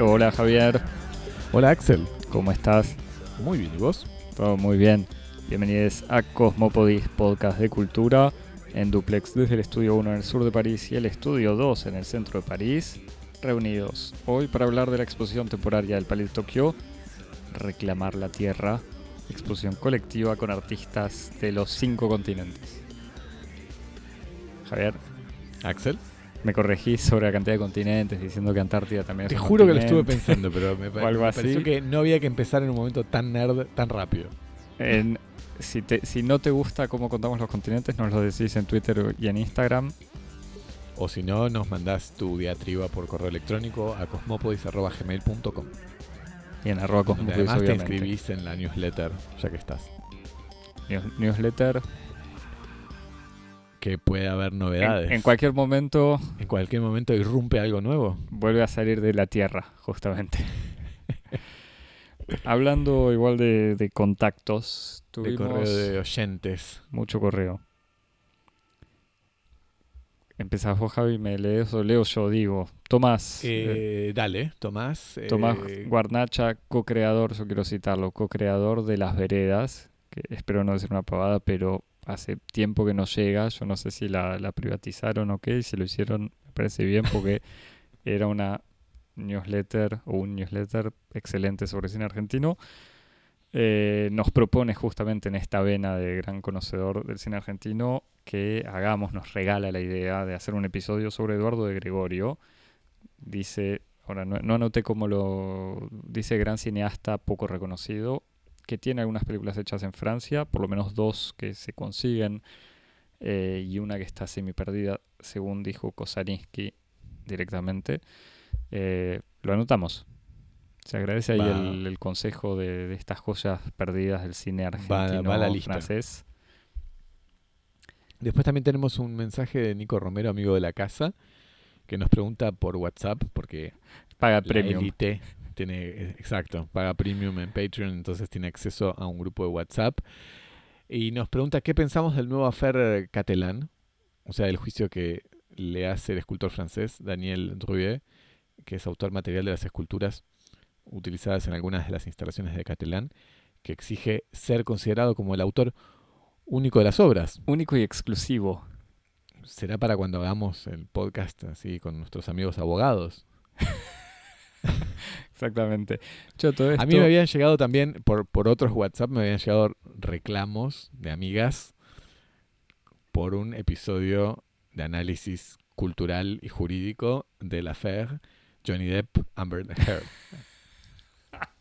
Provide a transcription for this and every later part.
Hola Javier, Hola Axel. ¿cómo estás? Muy bien, ¿y vos? Todo muy bien. Bienvenidos a Cosmopodis, podcast de cultura, en duplex desde el estudio 1 en el sur de París y el estudio 2 en el centro de París, reunidos hoy para hablar de la exposición temporaria del Palais de Tokio, Reclamar la Tierra, exposición colectiva con artistas de los cinco continentes. Javier, Axel. me corregí sobre la cantidad de continentes diciendo que Antártida también Te es un juro que lo estuve pensando, pero me, pa- O algo me así. pareció que no había que empezar en un momento tan nerd, tan rápido. En- si, te- si no te gusta cómo contamos los continentes, nos lo decís en Twitter y en Instagram. O si no, nos mandás tu diatriba por correo electrónico a cosmopodis.gmail.com. Y en arroba Cosmopodis, además te obviamente. inscribís en la newsletter, ya que estás. News- newsletter. Que puede haber En, novedades. en cualquier momento En cualquier momento irrumpe algo nuevo. vuelve a salir de la Tierra, justamente. Hablando igual de, de contactos, De correo de oyentes. mucho correo. Empezás vos, Javi, me lees o leo yo, digo. Tomás. eh, Eh, dale, Tomás. eh, Tomás Guarnacha, co-creador, yo quiero citarlo, co-creador de Las Veredas, que espero no decir una pavada, pero hace tiempo que no llega, yo no sé si la, la privatizaron o qué, y si lo hicieron me parece bien porque era una newsletter o un newsletter excelente sobre cine argentino. Eh, nos propone justamente en esta vena de gran conocedor del cine argentino que hagamos, nos regala la idea de hacer un episodio sobre Eduardo de Gregorio. Dice, ahora no, no anoté cómo lo dice, gran cineasta poco reconocido, que tiene algunas películas hechas en Francia, por lo menos dos que se consiguen eh, y una que está semi perdida, según dijo Kosaninsky directamente. Eh, lo anotamos. Se agradece ahí Va. el, el consejo de, de estas joyas perdidas del cine Va- argentino va a la lista. francés. Después también tenemos un mensaje de Nico Romero, amigo de la casa, que nos pregunta por WhatsApp, porque Paga la premium. tiene, exacto, paga premium en Patreon, entonces tiene acceso a un grupo de WhatsApp. Y nos pregunta qué pensamos del nuevo affair Catalán, o sea, el juicio que le hace el escultor francés Daniel Drouet, que es autor material de las esculturas utilizadas en algunas de las instalaciones de Catalán, que exige ser considerado como el autor único de las obras. Único y exclusivo. Será para cuando hagamos el podcast así con nuestros amigos abogados. Exactamente. Yo todo esto, A mí me habían llegado también, por, por otros WhatsApp, me habían llegado reclamos de amigas por un episodio de análisis cultural y jurídico de la Johnny Depp Amber Heard.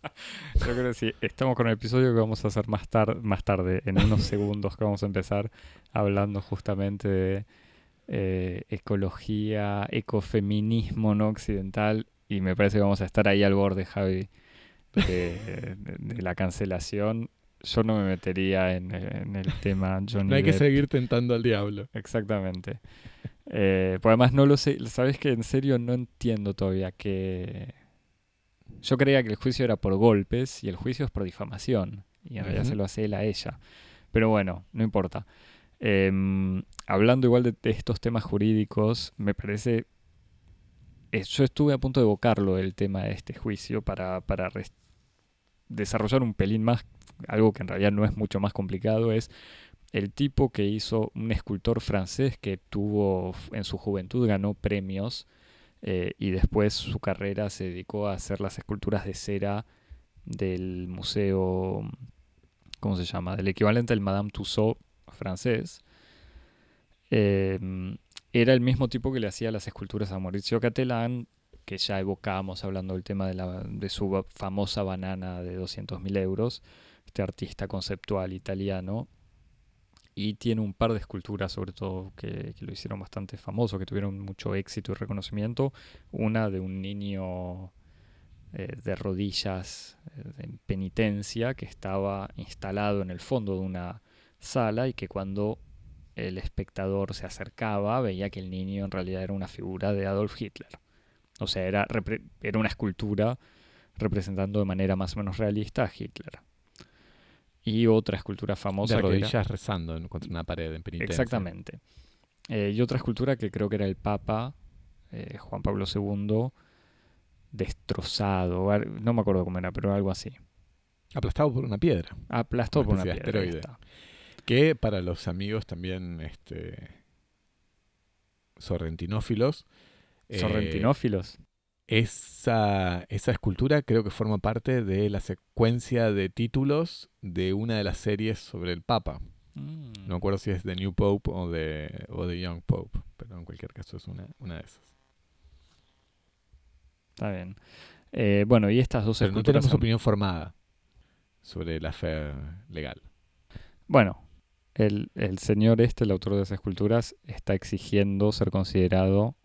Yo creo que sí. Estamos con el episodio que vamos a hacer más, tar- más tarde, en unos segundos que vamos a empezar hablando justamente de eh, ecología, ecofeminismo no occidental y me parece que vamos a estar ahí al borde, Javi, de, de- de la cancelación. Yo no me metería en, en el tema Johnny No hay que seguir tentando al diablo. Exactamente. Eh, pues además no lo sé, sabes que en serio no entiendo todavía que... Yo creía que el juicio era por golpes y el juicio es por difamación. Y en realidad se lo hace él a ella. Pero bueno, no importa. Em, hablando igual de, de estos temas jurídicos, me parece... eh, yo estuve a punto de evocarlo el tema de este juicio para, para desarrollar un pelín más, algo que en realidad no es mucho más complicado, es el tipo que hizo un escultor francés que tuvo en su juventud ganó premios eh, y después su carrera se dedicó a hacer las esculturas de cera del museo ¿cómo se llama? del equivalente al Madame Tussauds francés Eh, era el mismo tipo que le hacía las esculturas a Maurizio Catelán que ya evocábamos hablando del tema de, la, de su famosa banana de 200.000 euros este artista conceptual italiano y tiene un par de esculturas, sobre todo, que, lo hicieron bastante famoso, que tuvieron mucho éxito y reconocimiento. Una de un niño eh, de rodillas eh, en penitencia que estaba instalado en el fondo de una sala y que cuando el espectador se acercaba veía que el niño en realidad era una figura de Adolf Hitler. O sea, era, era una escultura representando de manera más o menos realista a Hitler. Y otra escultura famosa. De que era- rodillas rezando en- contra una pared en penitencia. Exactamente. Eh, y otra escultura que creo que era el Papa eh, Juan Pablo II destrozado, no me acuerdo cómo era, pero algo así. Aplastado por una piedra. Aplastado por una piedra. está. Que para los amigos también este, sorrentinófilos. eh, Sorrentinófilos. Esa, esa escultura creo que forma parte de la secuencia de títulos de una de las series sobre el Papa. Mm. No me acuerdo si es The New Pope o de, o The Young Pope, pero en cualquier caso es una, una de esas. Está bien. Eh, bueno, y estas dos Pero no tenemos son- opinión formada sobre la fe legal. Bueno, el, el señor este, el autor de esas esculturas, está exigiendo ser considerado,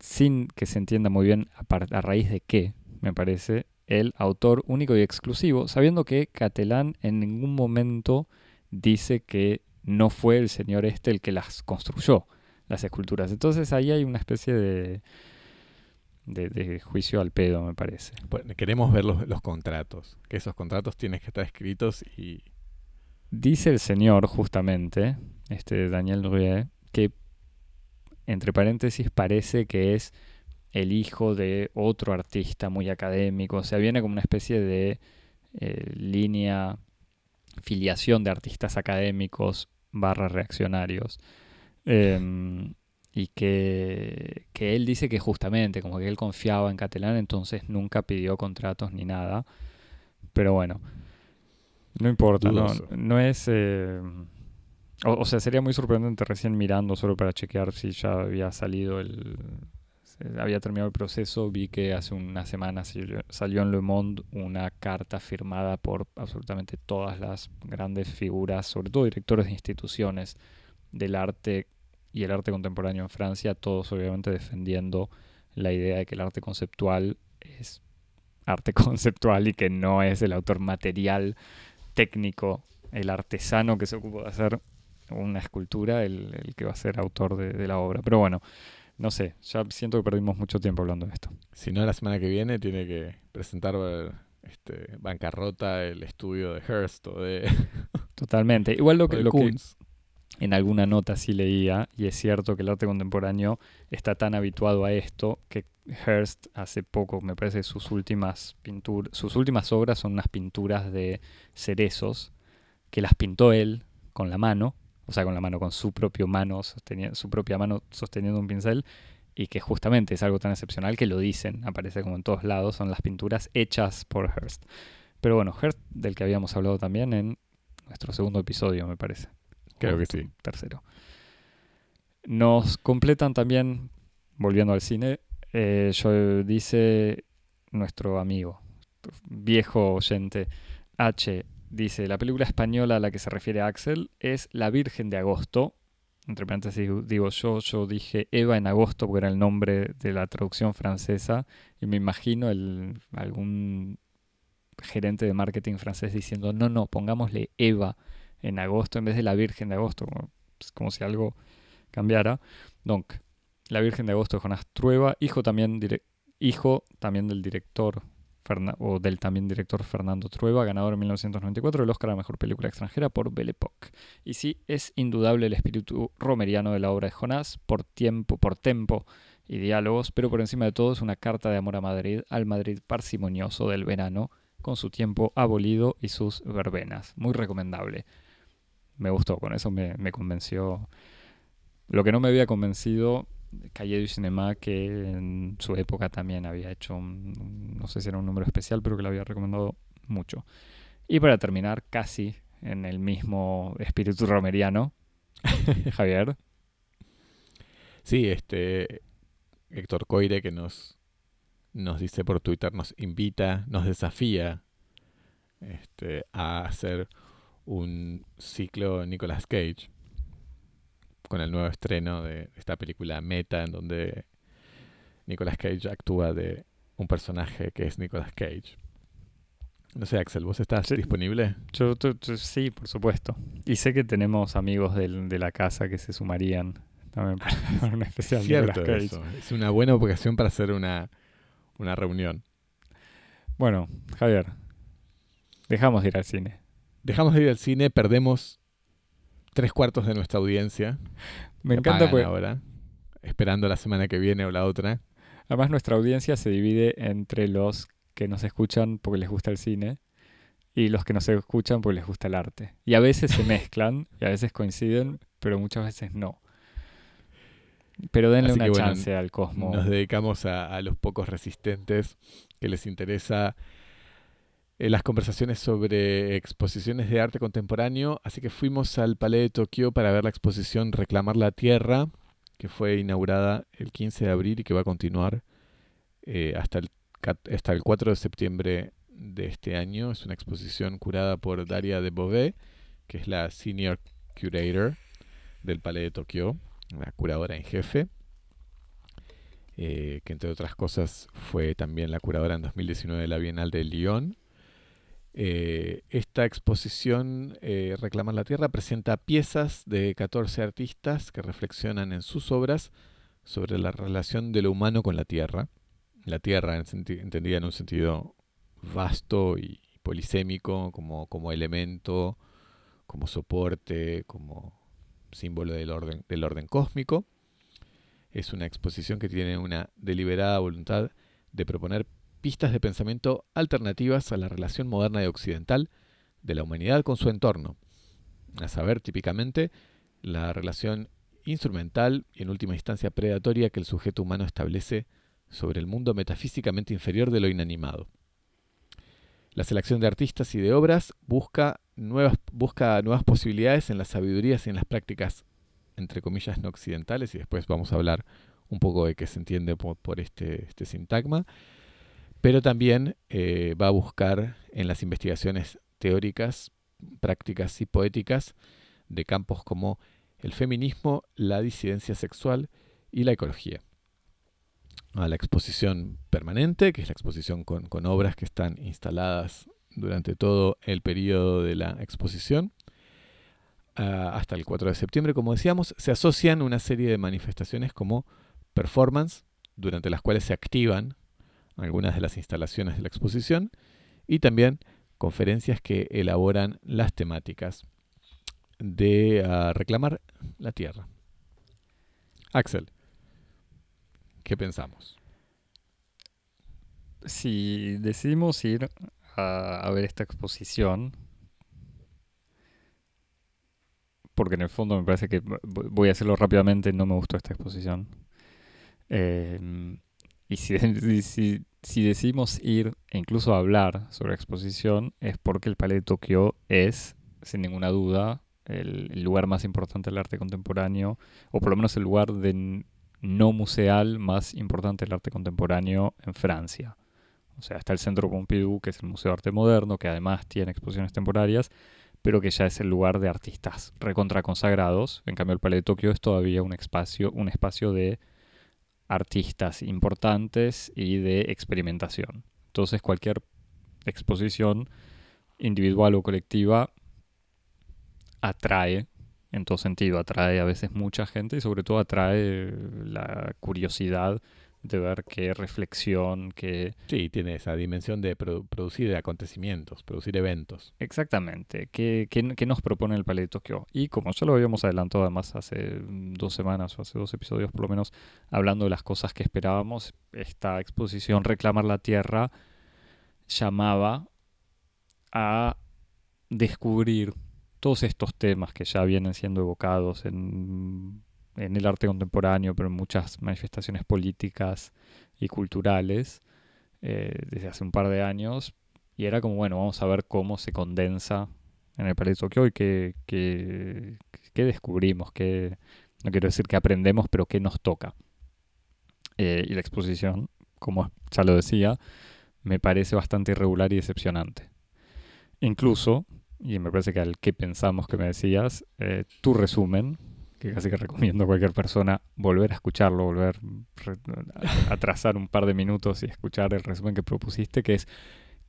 sin que se entienda muy bien a, raíz de qué, me parece, el autor único y exclusivo, sabiendo que Catalán en ningún momento dice que no fue el señor este el que las construyó, las esculturas. Entonces ahí hay una especie de, de, de juicio al pedo, me parece. Pues, Queremos ver los, los contratos, que esos contratos tienen que estar escritos y Dice el señor, justamente, este Daniel Druet, que, entre paréntesis, parece que es el hijo de otro artista muy académico. O sea, viene como una especie de eh, línea, filiación de artistas académicos barra reaccionarios. Em, y que, que él dice que justamente, como que él confiaba en Catalán, entonces nunca pidió contratos ni nada. Pero bueno, no importa, no, no es... eh, o, sea, sería muy sorprendente recién mirando solo para chequear si ya había salido el... se- Había terminado el proceso, vi que hace unas semanas salió en Le Monde una carta firmada por absolutamente todas las grandes figuras, sobre todo directores de instituciones del arte y el arte contemporáneo en Francia, todos obviamente defendiendo la idea de que el arte conceptual es arte conceptual y que no es el autor material técnico, el artesano que se ocupa de hacer una escultura, el, el que va a ser autor de, de la obra. Pero bueno, no sé, ya siento que perdimos mucho tiempo hablando de esto. si no la semana que viene tiene que presentar este, bancarrota el estudio de Hearst o de, Totalmente. Igual lo que, lo que en alguna nota sí leía, y es cierto que el arte contemporáneo está tan habituado a esto que Hearst hace poco, me parece, sus últimas pinturas, sus últimas obras son unas pinturas de cerezos que las pintó él con la mano, o sea, con la mano, con su propia mano, su propia mano sosteniendo un pincel, y que justamente es algo tan excepcional que lo dicen, aparece como en todos lados, son las pinturas hechas por Hearst. Pero bueno, Hearst, del que habíamos hablado también en nuestro segundo episodio, me parece. Creo que sí. Tercero. Nos completan también, volviendo al cine, eh, yo, dice nuestro amigo, viejo oyente H, dice, la película española a la que se refiere Axel es La Virgen de Agosto. Entre paréntesis digo yo, yo dije Eva en agosto porque era el nombre de la traducción francesa y me imagino el, algún gerente de marketing francés diciendo, no, no, pongámosle Eva en agosto en vez de la Virgen de agosto, como, pues, como si algo cambiara. Donc, la Virgen de agosto de Jonás Trueba, hijo también, hijo también del director O del también director Fernando Trueba, ganador en 1994 del Oscar a la Mejor Película Extranjera por Belle Époque. Y sí, es indudable el espíritu romeriano de la obra de Jonás, por tiempo, por tempo y diálogos, pero por encima de todo es una carta de amor a Madrid, al Madrid parsimonioso del verano, con su tiempo abolido y sus verbenas. Muy recomendable. Me gustó, con eso me, me convenció. Lo que no me había convencido, Calle du Cinema, que en su época también había hecho, un- no sé si era un número especial, pero que lo había recomendado mucho. Y para terminar, casi en el mismo espíritu romeriano, Javier. Sí, este Héctor Coire que nos, nos dice por Twitter, nos invita, nos desafía este, a hacer un ciclo Nicolas Cage con el nuevo estreno de esta película Meta en donde Nicolas Cage actúa de un personaje que es Nicolas Cage. No sé, Axel, ¿vos estás disponible? Yo, sí, por supuesto. Y sé que tenemos amigos del- de la casa que se sumarían también para un especial de Nicolas Cage. eso. Es una buena ocasión para hacer una, una reunión. Bueno, Javier, dejamos de ir al cine. dejamos de ir al cine, perdemos tres cuartos de nuestra audiencia. Me encanta porque ahora, esperando la semana que viene o la otra. además nuestra audiencia se divide entre los que nos escuchan porque les gusta el cine y los que nos escuchan porque les gusta el arte. Y a veces se mezclan y a veces coinciden, pero muchas veces no. Pero denle Así una bueno, chance al Cosmo. Nos dedicamos a, a los pocos resistentes que les interesa eh, las conversaciones sobre exposiciones de arte contemporáneo. Así que fuimos al Palais de Tokio para ver la exposición Reclamar la Tierra, que fue inaugurada el 15 de abril y que va a continuar eh, hasta, el, hasta el 4 de septiembre de este año. Es una exposición curada por Daria de Beauvais, que es la Senior Curator del Palais de Tokio, la curadora en jefe eh, que entre otras cosas fue también la curadora en 2019 de la Bienal de Lyon. Eh, esta exposición, eh, Reclamar la Tierra, presenta piezas de 14 artistas que reflexionan en sus obras sobre la relación de lo humano con la Tierra. La Tierra en entendida en un sentido vasto y polisémico, como, como elemento, como soporte, como símbolo del orden, del orden cósmico. Es una exposición que tiene una deliberada voluntad de proponer pistas de pensamiento alternativas a la relación moderna y occidental de la humanidad con su entorno. A saber, típicamente, la relación instrumental y en última instancia predatoria que el sujeto humano establece sobre el mundo metafísicamente inferior de lo inanimado. La selección de artistas y de obras busca nuevas, busca nuevas posibilidades en las sabidurías y en las prácticas entre comillas, no occidentales, y después vamos a hablar un poco de qué se entiende por, este, este sintagma, pero también eh, va a buscar en las investigaciones teóricas, prácticas y poéticas de campos como el feminismo, la disidencia sexual y la ecología. A la exposición permanente, que es la exposición con, obras que están instaladas durante todo el periodo de la exposición, hasta el 4 de septiembre, como decíamos, se asocian una serie de manifestaciones como performance, durante las cuales se activan algunas de las instalaciones de la exposición, y también conferencias que elaboran las temáticas de ah, reclamar la tierra. Axel, ¿qué pensamos? Si decidimos ir a, ver esta exposición, porque en el fondo me parece que voy a hacerlo rápidamente, no me gustó esta exposición. Eh, y si, si, si decidimos ir e incluso hablar sobre exposición, es porque el Palais de Tokio es, sin ninguna duda, el, lugar más importante del arte contemporáneo, o por lo menos el lugar de no museal más importante del arte contemporáneo en Francia. O sea, está el Centro Pompidou, que es el Museo de Arte Moderno, que además tiene exposiciones temporarias, pero que ya es el lugar de artistas recontra consagrados. En cambio, el Palais de Tokio es todavía un espacio, un espacio de artistas importantes y de experimentación. Entonces, cualquier exposición individual o colectiva atrae, en todo sentido, atrae a veces mucha gente y sobre todo atrae la curiosidad de ver qué reflexión, qué... Sí, tiene esa dimensión de produ- producir acontecimientos, producir eventos. Exactamente, qué, qué- qué nos propone el Palais de Tokio. Y como ya lo habíamos adelantado además hace mm, dos semanas o hace dos episodios por lo menos, hablando de las cosas que esperábamos, esta exposición Reclamar la Tierra llamaba a descubrir todos estos temas que ya vienen siendo evocados en, en el arte contemporáneo, pero en muchas manifestaciones políticas y culturales eh, desde hace un par de años. Y era como, bueno, vamos a ver cómo se condensa en el de Tokio y qué, qué, qué descubrimos, qué, no quiero decir que aprendemos, pero qué nos toca. Eh, y la exposición, como ya lo decía, me parece bastante irregular y decepcionante. Incluso, y me parece que al que pensamos que me decías, eh, tu resumen, que casi que recomiendo a cualquier persona volver a escucharlo, volver a atrasar un par de minutos y escuchar el resumen que propusiste, que es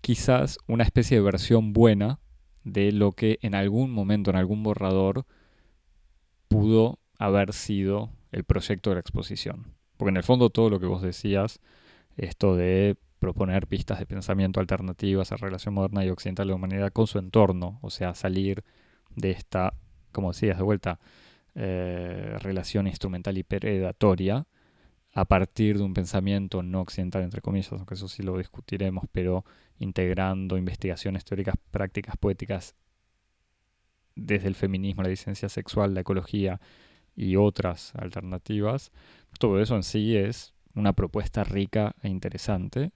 quizás una especie de versión buena de lo que en algún momento, en algún borrador, pudo haber sido el proyecto de la exposición. Porque en el fondo todo lo que vos decías, esto de proponer pistas de pensamiento alternativas a relación moderna y occidental de la humanidad con su entorno, o sea, salir de esta, como decías de vuelta, eh, relación instrumental y predatoria a partir de un pensamiento no occidental, entre comillas, aunque eso sí lo discutiremos, pero integrando investigaciones teóricas, prácticas, poéticas desde el feminismo, la licencia sexual, la ecología y otras alternativas. Todo eso en sí es una propuesta rica e interesante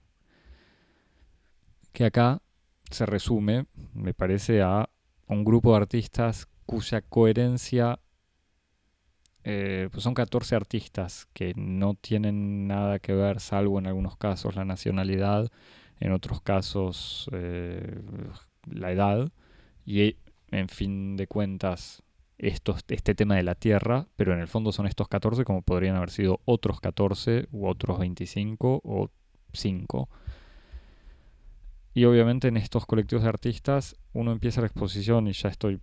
que acá se resume, me parece, a un grupo de artistas cuya coherencia eh, pues son 14 artistas que no tienen nada que ver, salvo en algunos casos la nacionalidad, en otros casos eh, la edad, y en fin de cuentas este tema de la Tierra, pero en el fondo son estos 14 como podrían haber sido otros 14 u otros 25 o 5. Y obviamente en estos colectivos de artistas uno empieza la exposición y ya estoy...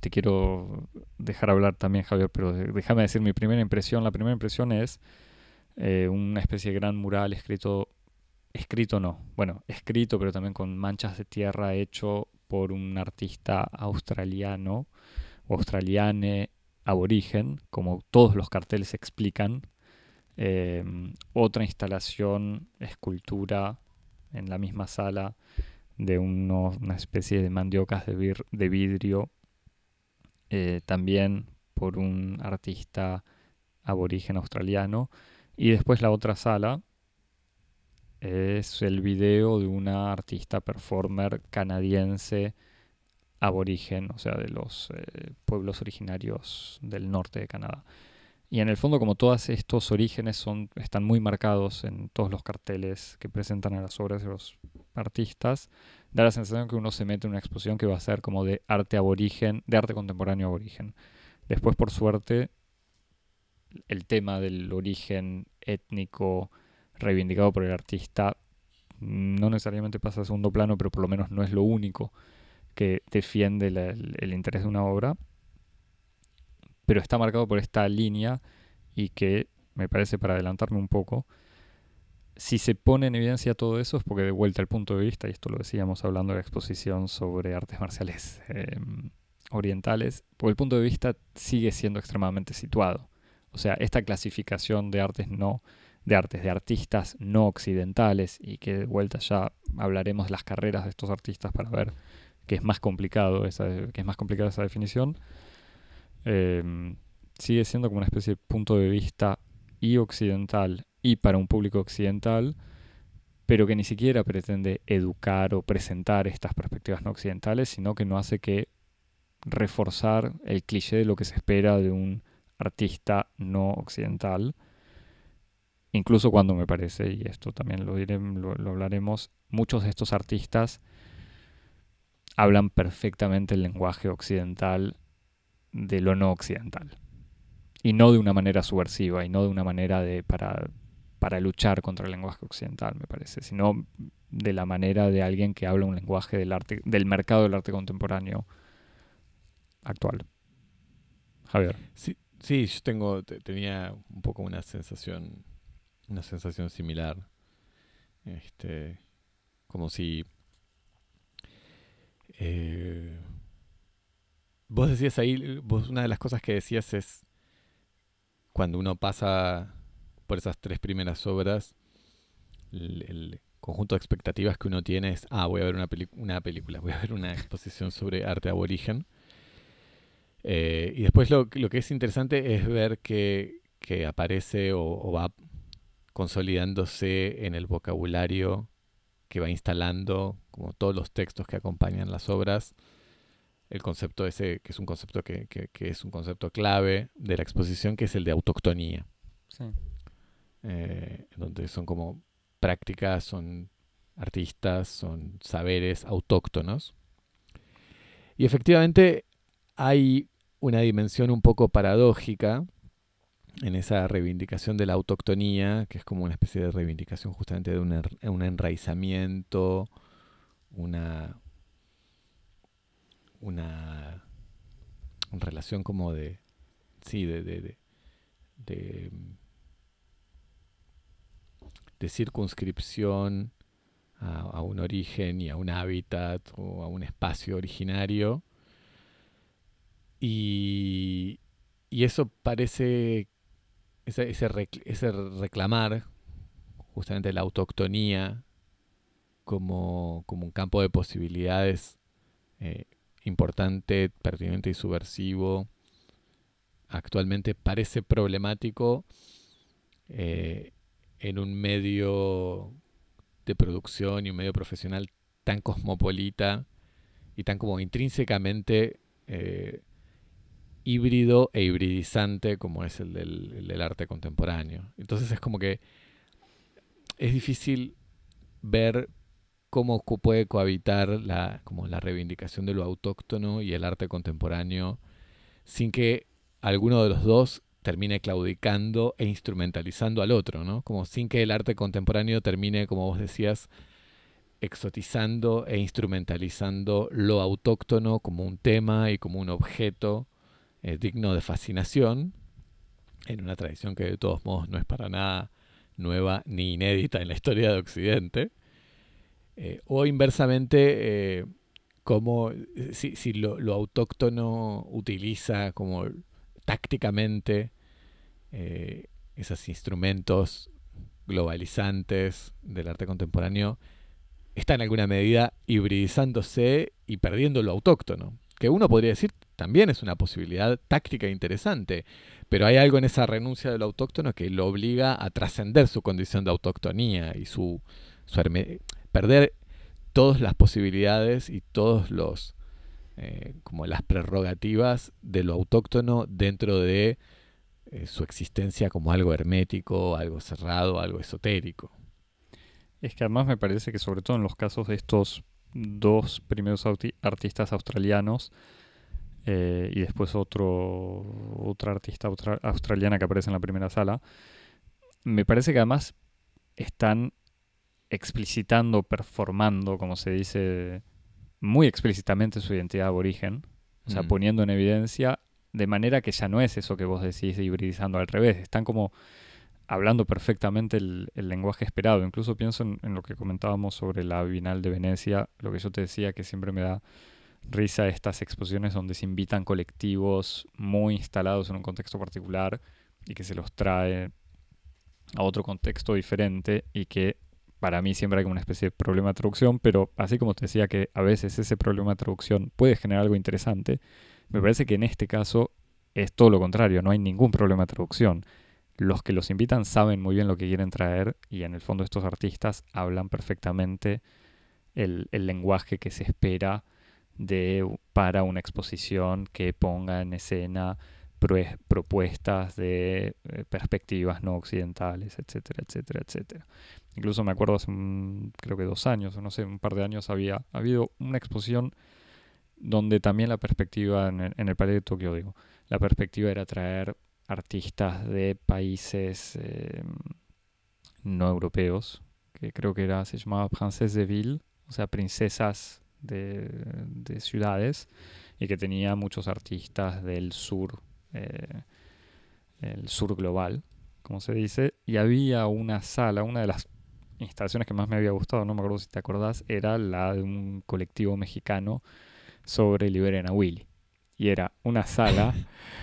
Te quiero dejar hablar también, Javier, pero déjame decir mi primera impresión. La primera impresión es eh, una especie de gran mural escrito... Escrito no, bueno, escrito pero también con manchas de tierra hecho por un artista australiano australiane aborigen, como todos los carteles explican. Em, otra instalación, escultura en la misma sala de una especie de mandiocas de vidrio, eh, también por un artista aborigen australiano. Y después la otra sala es el video de una artista performer canadiense aborigen, o sea, de los eh, pueblos originarios del norte de Canadá. Y en el fondo, como todos estos orígenes son, están muy marcados en todos los carteles que presentan a las obras de los artistas, da la sensación que uno se mete en una exposición que va a ser como de arte aborigen, de arte contemporáneo aborigen. Después, por suerte, el tema del origen étnico reivindicado por el artista no necesariamente pasa a segundo plano, pero por lo menos no es lo único que defiende el, interés de una obra, pero está marcado por esta línea y que me parece para adelantarme un poco, si se pone en evidencia todo eso es porque de vuelta al punto de vista, y esto lo decíamos hablando de la exposición sobre artes marciales em, orientales, porque el punto de vista sigue siendo extremadamente situado. O sea, esta clasificación de artes no, de artes, de artistas no occidentales, y que de vuelta ya hablaremos de las carreras de estos artistas para ver que es más complicado esa, que es más complicada esa definición, em, sigue siendo como una especie de punto de vista y occidental y para un público occidental, pero que ni siquiera pretende educar o presentar estas perspectivas no occidentales, sino que no hace que reforzar el cliché de lo que se espera de un artista no occidental. Incluso cuando me parece, y esto también lo, lo hablaremos, muchos de estos artistas hablan perfectamente el lenguaje occidental de lo no occidental. Y no de una manera subversiva, y no de una manera de para, para luchar contra el lenguaje occidental, me parece, sino de la manera de alguien que habla un lenguaje del arte, del mercado del arte contemporáneo actual. Javier. Sí, sí yo tengo, tenía un poco una sensación, una sensación similar. Este, como si eh, vos decías ahí, vos una de las cosas que decías es cuando uno pasa por esas tres primeras obras, el, conjunto de expectativas que uno tiene es, ah, voy a ver una, una película, voy a ver una exposición sobre arte aborigen. Eh, y después lo, lo, que es interesante es ver que, que aparece o, va consolidándose en el vocabulario que va instalando, como todos los textos que acompañan las obras, el concepto ese, que es un concepto que, es un concepto clave de la exposición, que es el de autoctonía. Eh, donde son como prácticas, son artistas, son saberes autóctonos. Y efectivamente hay una dimensión un poco paradójica en esa reivindicación de la autoctonía, que es como una especie de reivindicación justamente de un, enraizamiento, una, una relación como de, sí, de circunscripción a, un origen y a un hábitat o a un espacio originario. Y, eso parece, ese, ese, reclamar justamente la autoctonía como, un campo de posibilidades eh, importante, pertinente y subversivo, actualmente parece problemático eh, en un medio de producción y un medio profesional tan cosmopolita y tan como intrínsecamente eh, híbrido e hibridizante como es el del, arte contemporáneo. Entonces es como que es difícil ver cómo puede cohabitar la, como la reivindicación de lo autóctono y el arte contemporáneo sin que alguno de los dos termine claudicando e instrumentalizando al otro, ¿no? Como sin que el arte contemporáneo termine, como vos decías, exotizando e instrumentalizando lo autóctono como un tema y como un objeto eh, digno de fascinación, en una tradición que de todos modos no es para nada nueva ni inédita en la historia de Occidente, eh, o inversamente, eh, como si, si lo, lo, autóctono utiliza como tácticamente eh, esos instrumentos globalizantes del arte contemporáneo está en alguna medida hibridizándose y perdiendo lo autóctono. Que uno podría decir también es una posibilidad táctica interesante, pero hay algo en esa renuncia de lo autóctono que lo obliga a trascender su condición de autoctonía y su, perder todas las posibilidades y todos los eh, como las prerrogativas de lo autóctono dentro de eh, su existencia como algo hermético, algo cerrado, algo esotérico. Es que además me parece que sobre todo en los casos de estos dos primeros artistas australianos eh, y después otro otra artista australiana que aparece en la primera sala, me parece que además están explicitando, performando, como se dice muy explícitamente su identidad aborigen, o sea, mm. poniendo en evidencia de manera que ya no es eso que vos decís de hibridizando al revés, están como hablando perfectamente el, lenguaje esperado. Incluso pienso en, lo que comentábamos sobre la Bienal de Venecia, lo que yo te decía que siempre me da risa estas exposiciones donde se invitan colectivos muy instalados en un contexto particular y que se los trae a otro contexto diferente y que para mí siempre hay una especie de problema de traducción, pero así como te decía que a veces ese problema de traducción puede generar algo interesante, me parece que en este caso es todo lo contrario, no hay ningún problema de traducción. Los que los invitan saben muy bien lo que quieren traer y en el fondo estos artistas hablan perfectamente el, lenguaje que se espera de, para una exposición que ponga en escena propuestas de eh, perspectivas no occidentales, etcétera, etcétera, etcétera. Incluso me acuerdo hace creo que dos años, o no sé, un par de años había habido una exposición donde también la perspectiva, en el, en de Tokio digo, la perspectiva era traer artistas de países em, no europeos, que creo que era, se llamaba Princesse de Ville, o sea, princesas de, de ciudades, y que tenía muchos artistas del sur eh, el sur global, como se dice, y había una sala, una de las instalaciones que más me había gustado, no me acuerdo si te acordás, era la de un colectivo mexicano sobre Liberen a Willy. Y era una sala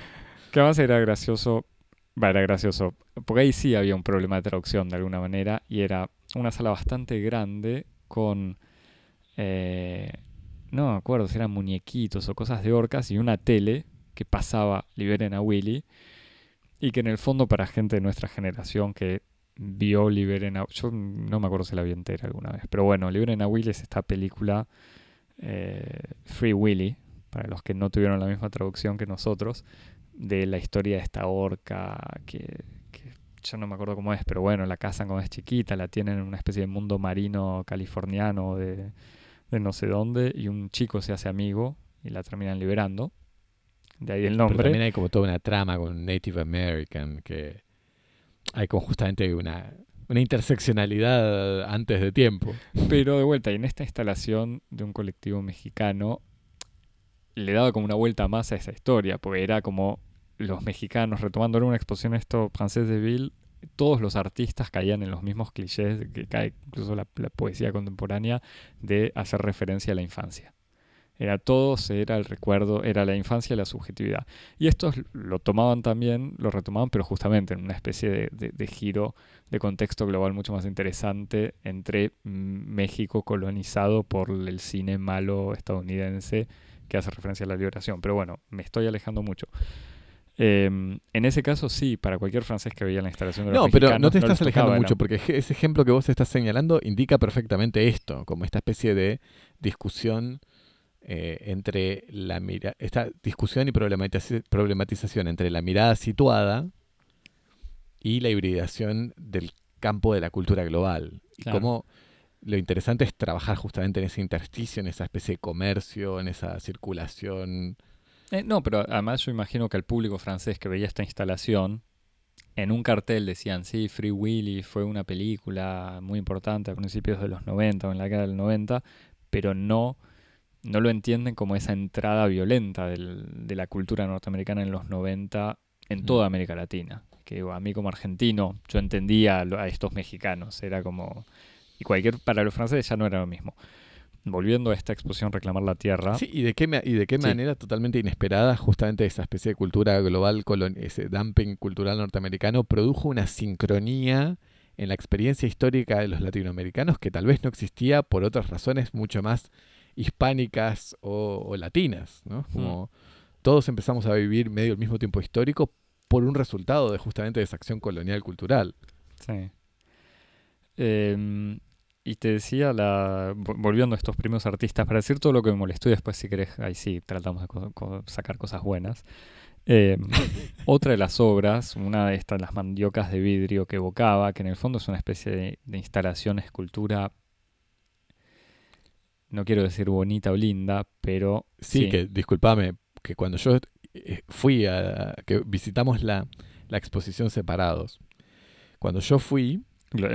que además era gracioso, va, era gracioso, porque ahí sí había un problema de traducción de alguna manera, y era una sala bastante grande con, eh, no me acuerdo si eran muñequitos o cosas de orcas, y una tele que pasaba Liberen a Willy y que en el fondo para gente de nuestra generación que vio Liberen a... Yo no me acuerdo si la vi entera alguna vez, pero bueno, Liberen a Willy es esta película eh, Free Willy, para los que no tuvieron la misma traducción que nosotros, de la historia de esta orca que, yo no me acuerdo cómo es, pero bueno, la cazan cuando es chiquita, la tienen en una especie de mundo marino californiano de, de no sé dónde, y un chico se hace amigo y la terminan liberando. De ahí el nombre. también hay como toda una trama con Native American que hay como justamente una, una interseccionalidad antes de tiempo. Pero de vuelta, y en esta instalación de un colectivo mexicano le daba como una vuelta más a esa historia, porque era como los mexicanos retomando una exposición esto francés de Ville todos los artistas caían en los mismos clichés que cae incluso la, la poesía contemporánea de hacer referencia a la infancia. Era todo, era el recuerdo, era la infancia y la subjetividad. Y estos lo tomaban también, lo retomaban, pero justamente en una especie de, giro de contexto global mucho más interesante entre México colonizado por el cine malo estadounidense que hace referencia a la liberación. Pero bueno, me estoy alejando mucho. Em, en ese caso, sí, para cualquier francés que veía la instalación de los No, pero no te estás alejando mucho, porque ese ejemplo que vos estás señalando indica perfectamente esto, como esta especie de discusión eh, entre la mira esta discusión y problematización entre la mirada situada y la hibridación del campo de la cultura global. Y cómo lo interesante es trabajar justamente en ese intersticio, en esa especie de comercio, en esa circulación. Eh, no, pero además yo imagino que el público francés que veía esta instalación, en un cartel decían, sí, Free Willy fue una película muy importante a principios de los 90 o en la década del 90, pero no no lo entienden como esa entrada violenta de la cultura norteamericana en los 90 en toda América Latina. Que a mí como argentino yo entendía a estos mexicanos, era como... Y cualquier, para los franceses ya no era lo mismo. Volviendo a esta exposición Reclamar la Tierra. Sí, y de qué, y de qué manera totalmente inesperada justamente esa especie de cultura global, ese dumping cultural norteamericano, produjo una sincronía en la experiencia histórica de los latinoamericanos que tal vez no existía por otras razones mucho más hispánicas o, latinas, ¿no? Como todos empezamos a vivir medio el mismo tiempo histórico por un resultado de justamente esa acción colonial cultural. Sí. Em, y te decía, la, volviendo a estos primeros artistas, para decir todo lo que me molestó y después si querés, ahí sí, tratamos de sacar cosas buenas. Em, otra de las obras, una de estas, las mandiocas de vidrio que evocaba, que en el fondo es una especie de, de instalación, escultura no quiero decir bonita o linda, pero... Sí, que discúlpame, que cuando yo eh, fui a... que visitamos la, exposición separados, cuando yo fui...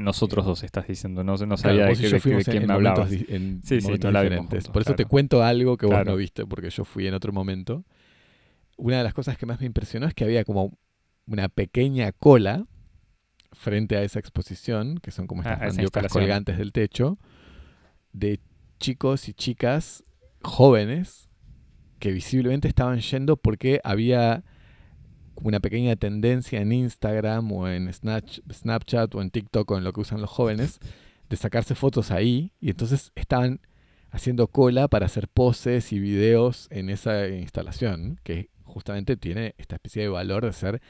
Nosotros dos estás diciendo, no, no sabía de, qué, quién me hablabas. En sí, sí, diferentes. Por eso te cuento algo que vos no viste, porque yo fui en otro momento. Una de las cosas que más me impresionó es que había como una pequeña cola frente a esa exposición, que son como estas ah, colgantes del techo, de chicos y chicas jóvenes que visiblemente estaban yendo porque había una pequeña tendencia en Instagram o en Snapchat o en TikTok o en lo que usan los jóvenes de sacarse fotos ahí y entonces estaban haciendo cola para hacer poses y videos en esa instalación que justamente tiene esta especie de valor de ser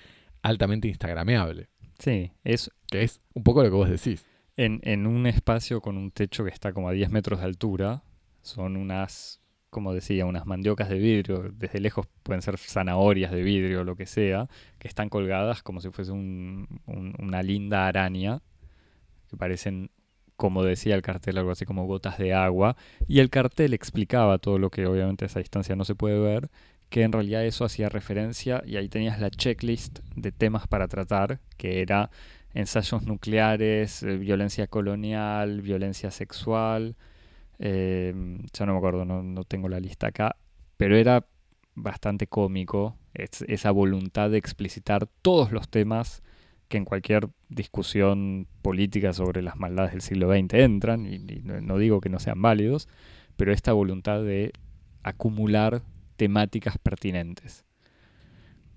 altamente instagrameable. Sí, es... Que es un poco lo que vos decís en, un espacio con un techo que está como a 10 metros de altura. Son unas, como decía, unas mandiocas de vidrio. Desde lejos pueden ser zanahorias de vidrio lo que sea, que están colgadas como si fuese una linda araña, que parecen, como decía el cartel, algo así como gotas de agua. Y el cartel explicaba todo lo que obviamente a esa distancia no se puede ver, que en realidad eso hacía referencia, y ahí tenías la checklist de temas para tratar, que era ensayos nucleares, eh, violencia colonial, violencia sexual. Eh, ya no me acuerdo, no, tengo la lista acá, pero era bastante cómico esa voluntad de explicitar todos los temas que en cualquier discusión política sobre las maldades del siglo XX entran, y, no digo que no sean válidos, pero esta voluntad de acumular temáticas pertinentes.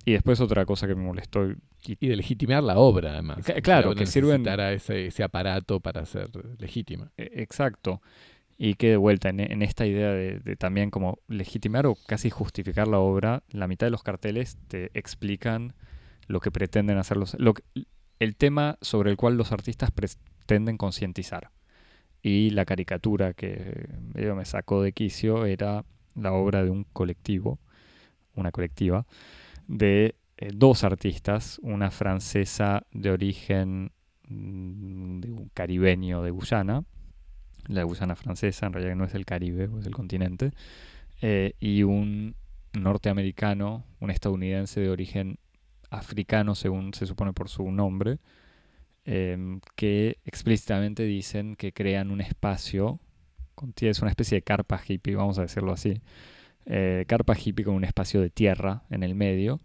Y después otra cosa que me molestó y de legitimar la obra, además. claro, que sirven. a ese, ese, aparato para ser legítima. E, exacto. Y que de vuelta, en, esta idea de, también como legitimar o casi justificar la obra, la mitad de los carteles te explican lo que pretenden hacer los. Lo, el tema sobre el cual los artistas pretenden concientizar. Y la caricatura que medio me sacó de quicio era la obra de un colectivo, una colectiva, de eh, dos artistas, una francesa de origen mm, caribeño de Guyana, la Guyana francesa, en realidad no es el Caribe, es el continente, eh, y un norteamericano, un estadounidense de origen africano, según se supone por su nombre, em, que explícitamente dicen que crean un espacio, es una especie de carpa hippie, vamos a decirlo así, eh, carpa hippie con un espacio de tierra en el medio,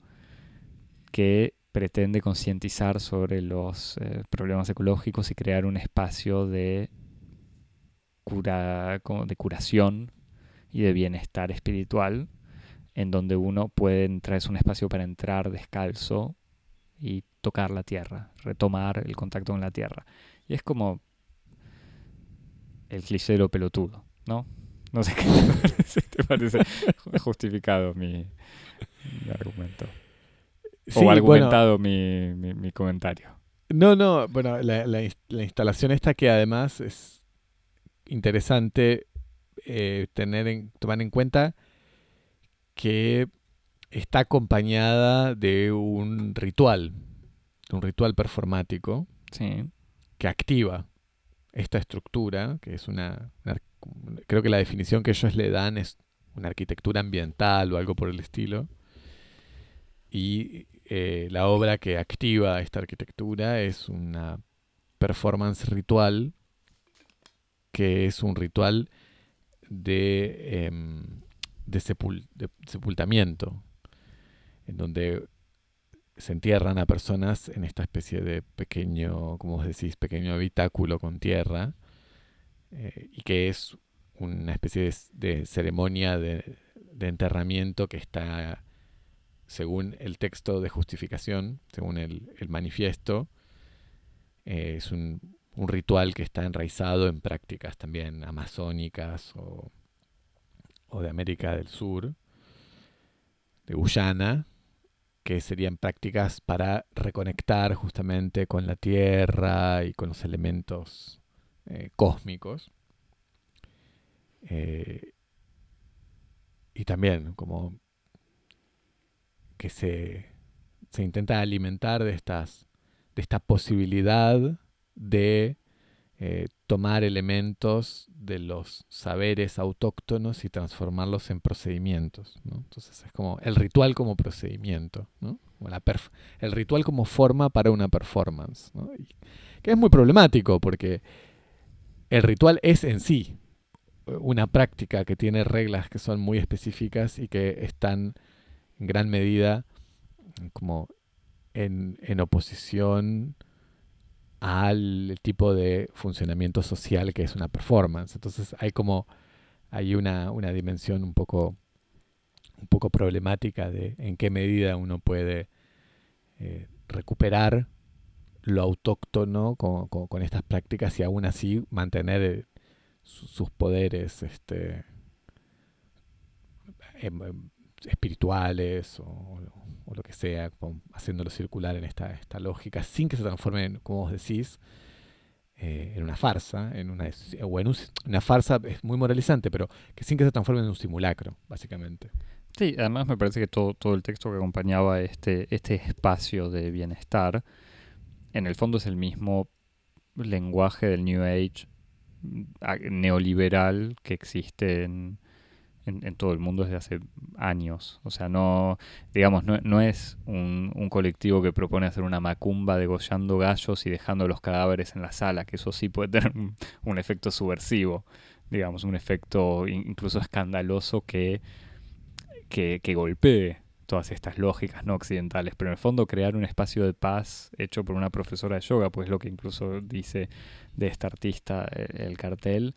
que pretende concientizar sobre los eh, problemas ecológicos y crear un espacio de, cura, de curación y de bienestar espiritual en donde uno puede entrar, es un espacio para entrar descalzo y tocar la tierra, retomar el contacto con la tierra. Y es como el cliché pelotudo, ¿no? No sé qué te parece, justificado mi, argumento. o argumentado mi, mi, comentario. No, no, bueno, la, la, instalación esta que además es interesante eh, tener en, tomar en cuenta que está acompañada de un ritual, un ritual performático que activa esta estructura, que es una, creo que la definición que ellos le dan es una arquitectura ambiental o algo por el estilo. Y eh, la obra que activa esta arquitectura es una performance ritual, que es un ritual de, em, de sepultamiento, en donde se entierran a personas en esta especie de pequeño, como decís, pequeño habitáculo con tierra, eh, y que es una especie de, ceremonia de, enterramiento que está, según el texto de justificación, según el, manifiesto, eh, es un, ritual que está enraizado en prácticas también amazónicas o, o de América del Sur, de Guyana, que serían prácticas para reconectar justamente con la Tierra y con los elementos eh, cósmicos. Eh, y también como que se, se intenta alimentar de, estas, de esta posibilidad de eh, tomar elementos de los saberes autóctonos y transformarlos en procedimientos. Entonces es como el ritual como procedimiento, ¿no? el ritual como forma para una performance, que es muy problemático porque el ritual es en sí una práctica que tiene reglas que son muy específicas y que están en gran medida como en, en oposición al tipo de funcionamiento social que es una performance. Entonces hay como hay una, una dimensión un poco, un poco problemática de en qué medida uno puede eh, recuperar lo autóctono con, con, estas prácticas y aún así mantener sus poderes este, em, em, espirituales o, lo que sea, haciéndolo circular en esta, esta lógica, sin que se transforme, como vos decís, eh, en una farsa, en una, en una farsa es muy moralizante, pero que sin que se transforme en un simulacro, básicamente. Sí, además me parece que todo, todo el texto que acompañaba este, este espacio de bienestar, en el fondo es el mismo lenguaje del New Age neoliberal que existe en, en, todo el mundo desde hace años. O sea, no, digamos, no, es un, colectivo que propone hacer una macumba degollando gallos y dejando los cadáveres en la sala, que eso sí puede tener un, efecto subversivo, digamos, un efecto incluso escandaloso que, que, que golpee todas estas lógicas no occidentales, pero en el fondo crear un espacio de paz hecho por una profesora de yoga, pues lo que incluso dice de esta artista eh, el cartel,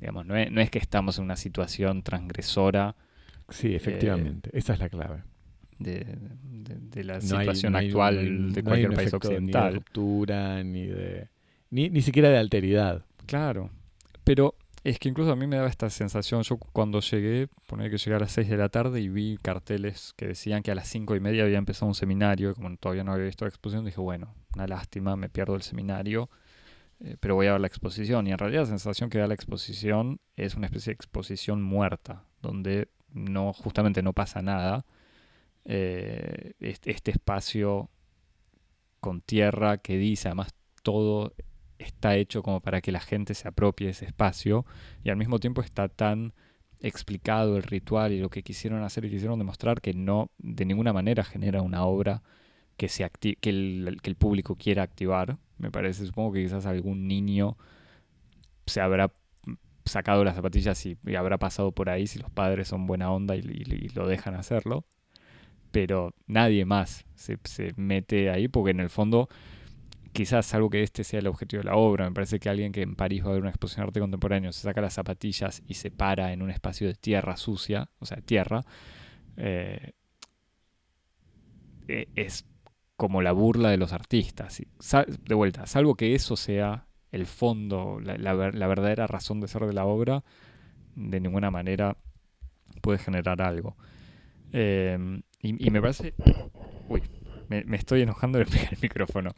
Digamos, no, es, que estamos en una situación transgresora. Sí, eh, efectivamente, esa es la clave. De, la situación actual de cualquier país occidental. Ni de ruptura, ni de. Ni, siquiera de alteridad. Claro. Pero es que incluso a mí me daba esta sensación. Yo cuando llegué, ponía que llegué a las 6 de la tarde y vi carteles que decían que a las 5 y media había empezado un seminario. Como todavía no había visto la exposición, dije, bueno, una lástima, me pierdo el seminario. Eh, pero voy a ver la exposición. Y en realidad la sensación que da la exposición es una especie de exposición muerta, donde no, justamente no pasa nada. Este, este, espacio con tierra que dice, además todo está hecho como para que la gente se apropie ese espacio y al mismo tiempo está tan explicado el ritual y lo que quisieron hacer y quisieron demostrar que no de ninguna manera genera una obra que, se que, el, que el público quiera activar, me parece. Supongo que quizás algún niño se habrá sacado las zapatillas y, habrá pasado por ahí si los padres son buena onda y, lo dejan hacerlo. pero nadie más se, se mete ahí porque en el fondo quizás algo que este sea el objetivo de la obra. Me parece que alguien que en París va a ver una exposición de arte contemporáneo se saca las zapatillas y se para en un espacio de tierra sucia, o sea, tierra, eh, e, es como la burla de los artistas. De vuelta, salvo que eso sea el fondo, la, verdadera razón de ser de la obra, de ninguna manera puede generar algo. Eh, y, y me parece... Uy, me, estoy enojando de pegar el micrófono.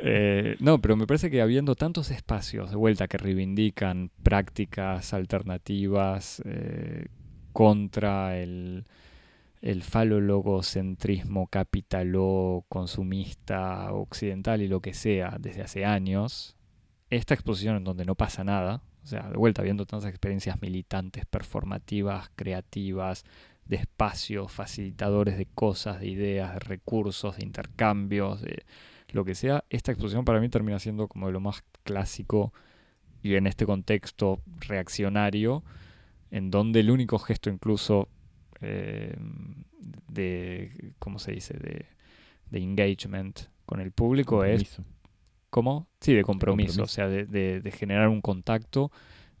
Eh, no, pero me parece que habiendo tantos espacios de vuelta que reivindican prácticas alternativas eh, contra el, falologocentrismo capitalo consumista occidental y lo que sea desde hace años, esta exposición en donde no pasa nada, o sea, de vuelta viendo tantas experiencias militantes, performativas, creativas, de espacios, facilitadores de cosas, de ideas, de recursos, de intercambios, de lo que sea, esta exposición para mí termina siendo como de lo más clásico y en este contexto reaccionario, en donde el único gesto incluso eh, de, ¿cómo se dice?, de, engagement con el público es... ¿Cómo? Sí, de compromiso, o sea, de, de generar un contacto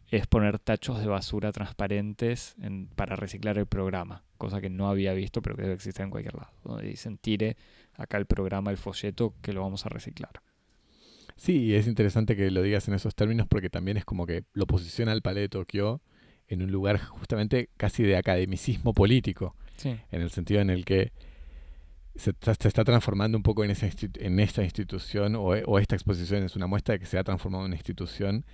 es poner tachos de basura transparentes para reciclar el programa, cosa que no había visto, pero que debe existir en cualquier lado. Donde dicen, tire acá el programa, el folleto, que lo vamos a reciclar. Sí, es interesante que lo digas en esos términos porque también es como que lo posiciona el Palais de Tokio en un lugar justamente casi de academicismo político, en el sentido en el que se, está transformando un poco en, esa en esta institución o, o, esta exposición es una muestra de que se ha transformado en una institución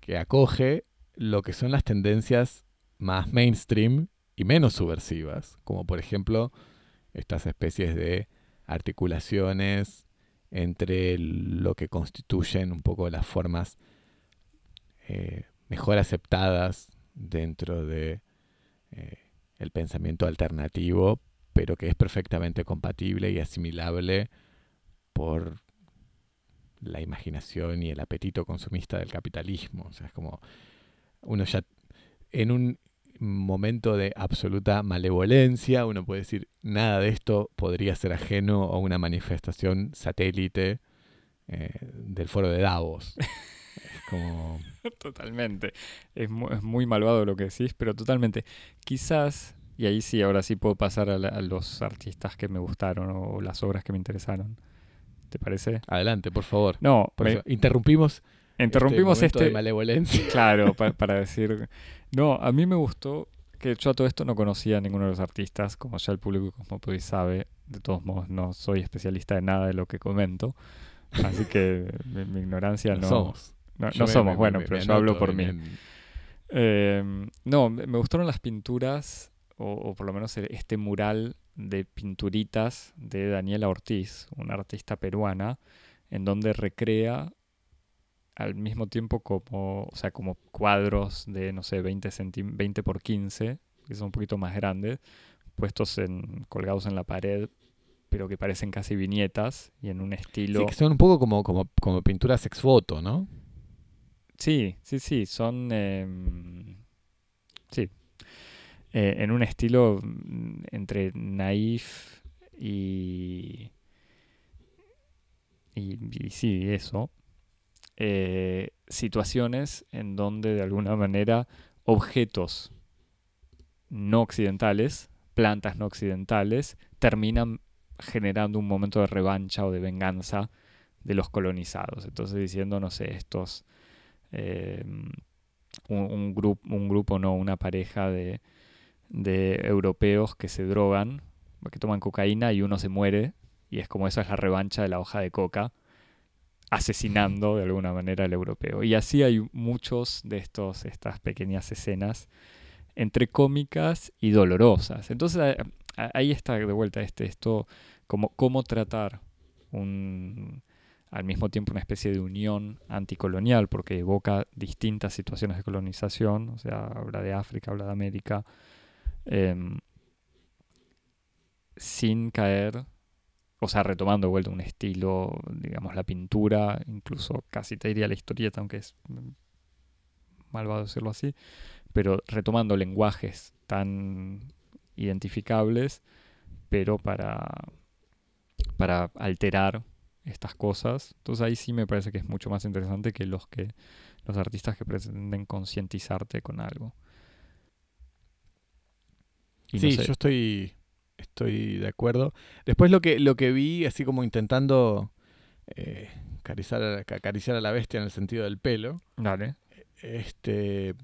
que acoge lo que son las tendencias más mainstream y menos subversivas, como por ejemplo estas especies de articulaciones entre lo que constituyen un poco las formas eh, mejor aceptadas dentro de eh, el pensamiento alternativo, pero que es perfectamente compatible y asimilable por la imaginación y el apetito consumista del capitalismo. O sea, es como uno ya en un momento de absoluta malevolencia, uno puede decir, nada de esto podría ser ajeno a una manifestación satélite eh, del foro de Davos. como... Totalmente. Es muy, malvado lo que decís, pero totalmente. Quizás, y ahí sí, ahora sí puedo pasar a, los artistas que me gustaron o las obras que me interesaron. ¿Te parece? Adelante, por favor. No, interrumpimos Interrumpimos este. de malevolencia. Claro, para decir. No, a mí me gustó que yo a todo esto no conocía a ninguno de los artistas, como ya el público Cosmopolis sabe. De todos modos, no soy especialista de nada de lo que comento. Así que mi, ignorancia no. somos. No, somos, bueno, pero yo hablo por mí. Em, no, me gustaron las pinturas, o, o, por lo menos este mural de pinturitas de Daniela Ortiz, una artista peruana, en donde recrea al mismo tiempo como, o sea, como cuadros de, no sé, 20, 20 por 15, que son un poquito más grandes, puestos en, colgados en la pared, pero que parecen casi viñetas y en un estilo... Sí, que son un poco como, como, como pinturas ex foto, ¿no? Sí, sí, sí, son... Em, sí. Eh, en un estilo mm, entre naif y, y, y sí, eso. Eh, situaciones en donde de alguna manera objetos no occidentales, plantas no occidentales, terminan generando un momento de revancha o de venganza de los colonizados. Entonces diciendo, no sé, estos, em, un, grupo, un grupo, no, una pareja de, de europeos que se drogan, que toman cocaína y uno se muere, y es como esa es la revancha de la hoja de coca asesinando de alguna manera al europeo. Y así hay muchos de estos, estas pequeñas escenas entre cómicas y dolorosas. Entonces ahí está de vuelta este, esto, como cómo tratar un, al mismo tiempo una especie de unión anticolonial, porque evoca distintas situaciones de colonización, o sea, habla de África, habla de América, em, sin caer o sea, retomando de vuelta un estilo, digamos, la pintura, incluso casi te diría la historieta, aunque es malvado decirlo así, pero retomando lenguajes tan identificables, pero para, para alterar estas cosas. Entonces ahí sí me parece que es mucho más interesante que los que los artistas que pretenden concientizarte con algo. sí, yo estoy estoy de acuerdo. Después lo que lo que vi así como intentando eh, acariciar, acariciar a la bestia en el sentido del pelo. Dale. Este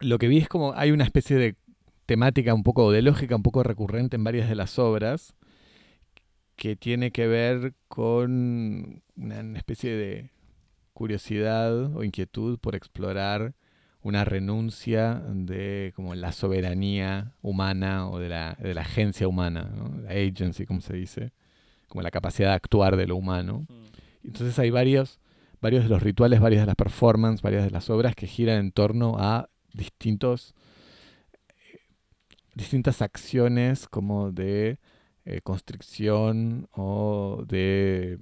lo que vi es como hay una especie de temática un poco de lógica un poco recurrente en varias de las obras que tiene que ver con una especie de curiosidad o inquietud por explorar una renuncia de como la soberanía humana o de la, de la agencia humana, la agency, como se dice, como la capacidad de actuar de lo humano. Mm. Entonces hay varios, varios de los rituales, varias de las performances, varias de las obras que giran en torno a distintos, eh, distintas acciones como de eh, constricción o de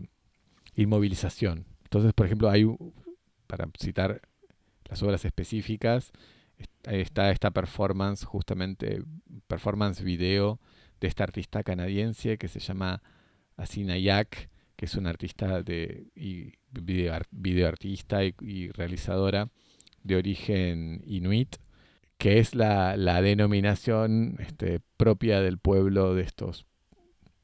inmovilización. Entonces, por ejemplo, hay, para citar las obras específicas, está esta performance, justamente, performance video de esta artista canadiense que se llama Asina Yak, que es una artista de y video, artista y, realizadora de origen inuit, que es la, la denominación este, propia del pueblo de estos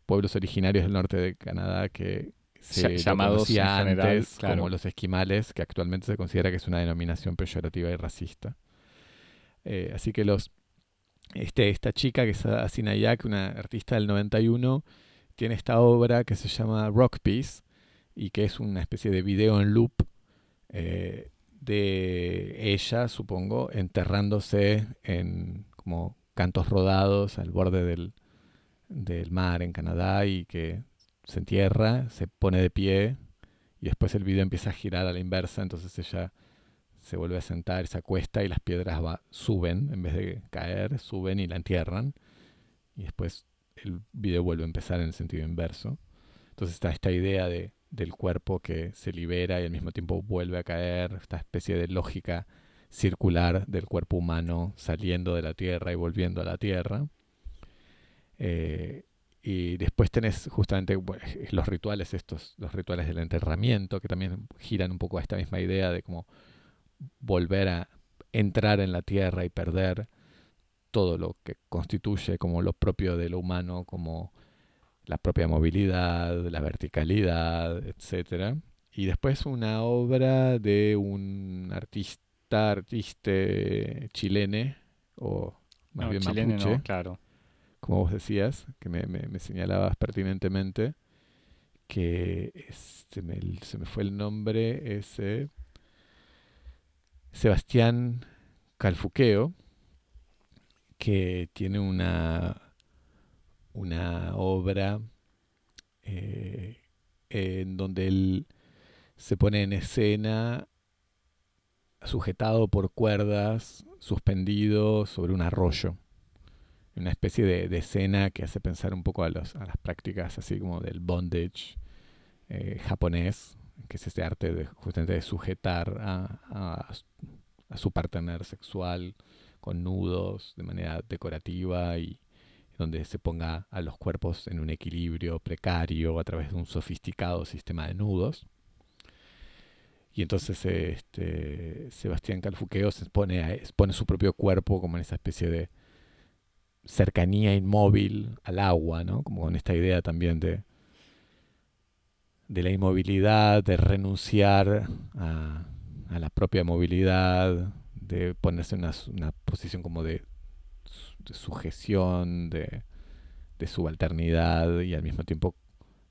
pueblos originarios del norte de Canadá que se llamados antes como los esquimales, que actualmente se considera que es una denominación peyorativa y racista. Eh, así que los este, esta chica que es Asina Yak, una artista del 91, tiene esta obra que se llama Rock Piece y que es una especie de video en loop eh, de ella, supongo, enterrándose en como cantos rodados al borde del, del mar en Canadá y que se entierra, se pone de pie y después el video empieza a girar a la inversa, entonces ella se vuelve a sentar, se acuesta y las piedras suben en vez de caer, suben y la entierran y después el video vuelve a empezar en el sentido inverso. Entonces está esta idea de, del cuerpo que se libera y al mismo tiempo vuelve a caer, esta especie de lógica circular del cuerpo humano saliendo de la tierra y volviendo a la tierra. Eh, y después tenés justamente los rituales estos, los rituales del enterramiento, que también giran un poco a esta misma idea de cómo volver a entrar en la tierra y perder todo lo que constituye como lo propio de lo humano, como la propia movilidad, la verticalidad, etc. Y después una obra de un artista, artista chilene, o más bien mapuche, claro como vos decías, que me, señalabas pertinentemente, que se me, se me fue el nombre, ese Sebastián Calfuqueo, que tiene una, una obra eh, en donde él se pone en escena sujetado por cuerdas, suspendido sobre un arroyo una especie de, escena que hace pensar un poco a, los, a las prácticas así como del bondage eh, japonés, que es este arte de, justamente de sujetar a, a, su partener sexual con nudos de manera decorativa y donde se ponga a los cuerpos en un equilibrio precario a través de un sofisticado sistema de nudos. Y entonces este, Sebastián Calfuqueo se pone, pone su propio cuerpo como en esa especie de, cercanía inmóvil al agua, ¿no? Como con esta idea también de, de la inmovilidad, de renunciar a, la propia movilidad, de ponerse en una, posición como de, sujeción, de, de, subalternidad y al mismo tiempo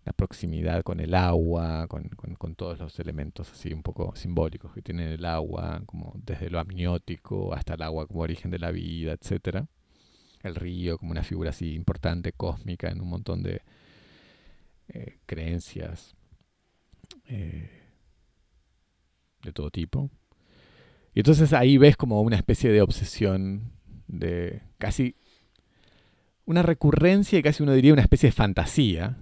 la proximidad con el agua, con, con, todos los elementos así un poco simbólicos que tiene el agua, como desde lo amniótico hasta el agua como origen de la vida, etcétera el río como una figura así importante, cósmica, en un montón de eh, creencias eh, de todo tipo. Y entonces ahí ves como una especie de obsesión, de casi una recurrencia y casi uno diría una especie de fantasía,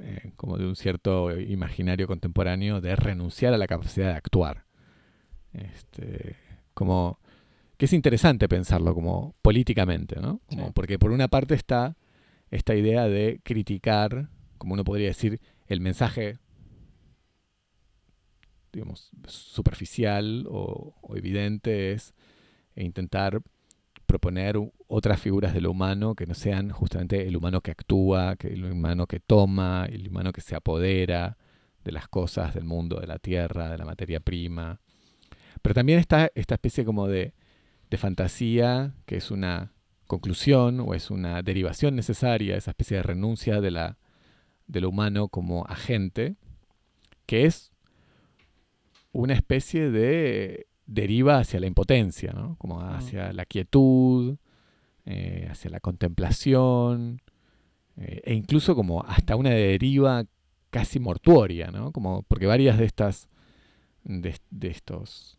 eh, como de un cierto imaginario contemporáneo, de renunciar a la capacidad de actuar. Este, como que es interesante pensarlo como políticamente, ¿no? Porque por una parte está esta idea de criticar, como uno podría decir, el mensaje digamos, superficial o, evidente es intentar proponer otras figuras de lo humano que no sean justamente el humano que actúa, que el humano que toma, el humano que se apodera de las cosas, del mundo, de la tierra, de la materia prima. Pero también está esta especie como de, de fantasía, que es una conclusión o es una derivación necesaria, esa especie de renuncia de, la, de lo humano como agente, que es una especie de deriva hacia la impotencia, ¿no? como mm. hacia la quietud, eh, hacia la contemplación, eh, e incluso como hasta una deriva casi mortuoria, ¿no? como, porque varias de estas de, estos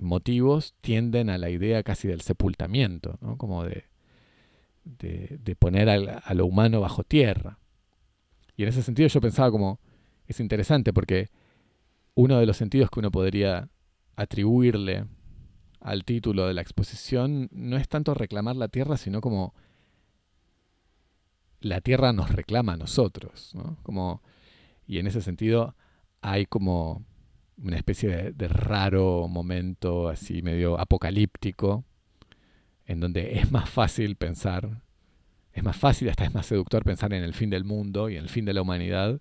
motivos tienden a la idea casi del sepultamiento, ¿no? como de, de, poner a lo humano bajo tierra. Y en ese sentido yo pensaba como, es interesante porque uno de los sentidos que uno podría atribuirle al título de la exposición no es tanto reclamar la tierra, sino como la tierra nos reclama a nosotros. Como, y en ese sentido hay como una especie de, raro momento así medio apocalíptico, en donde es más fácil pensar, es más fácil, hasta es más seductor pensar en el fin del mundo y en el fin de la humanidad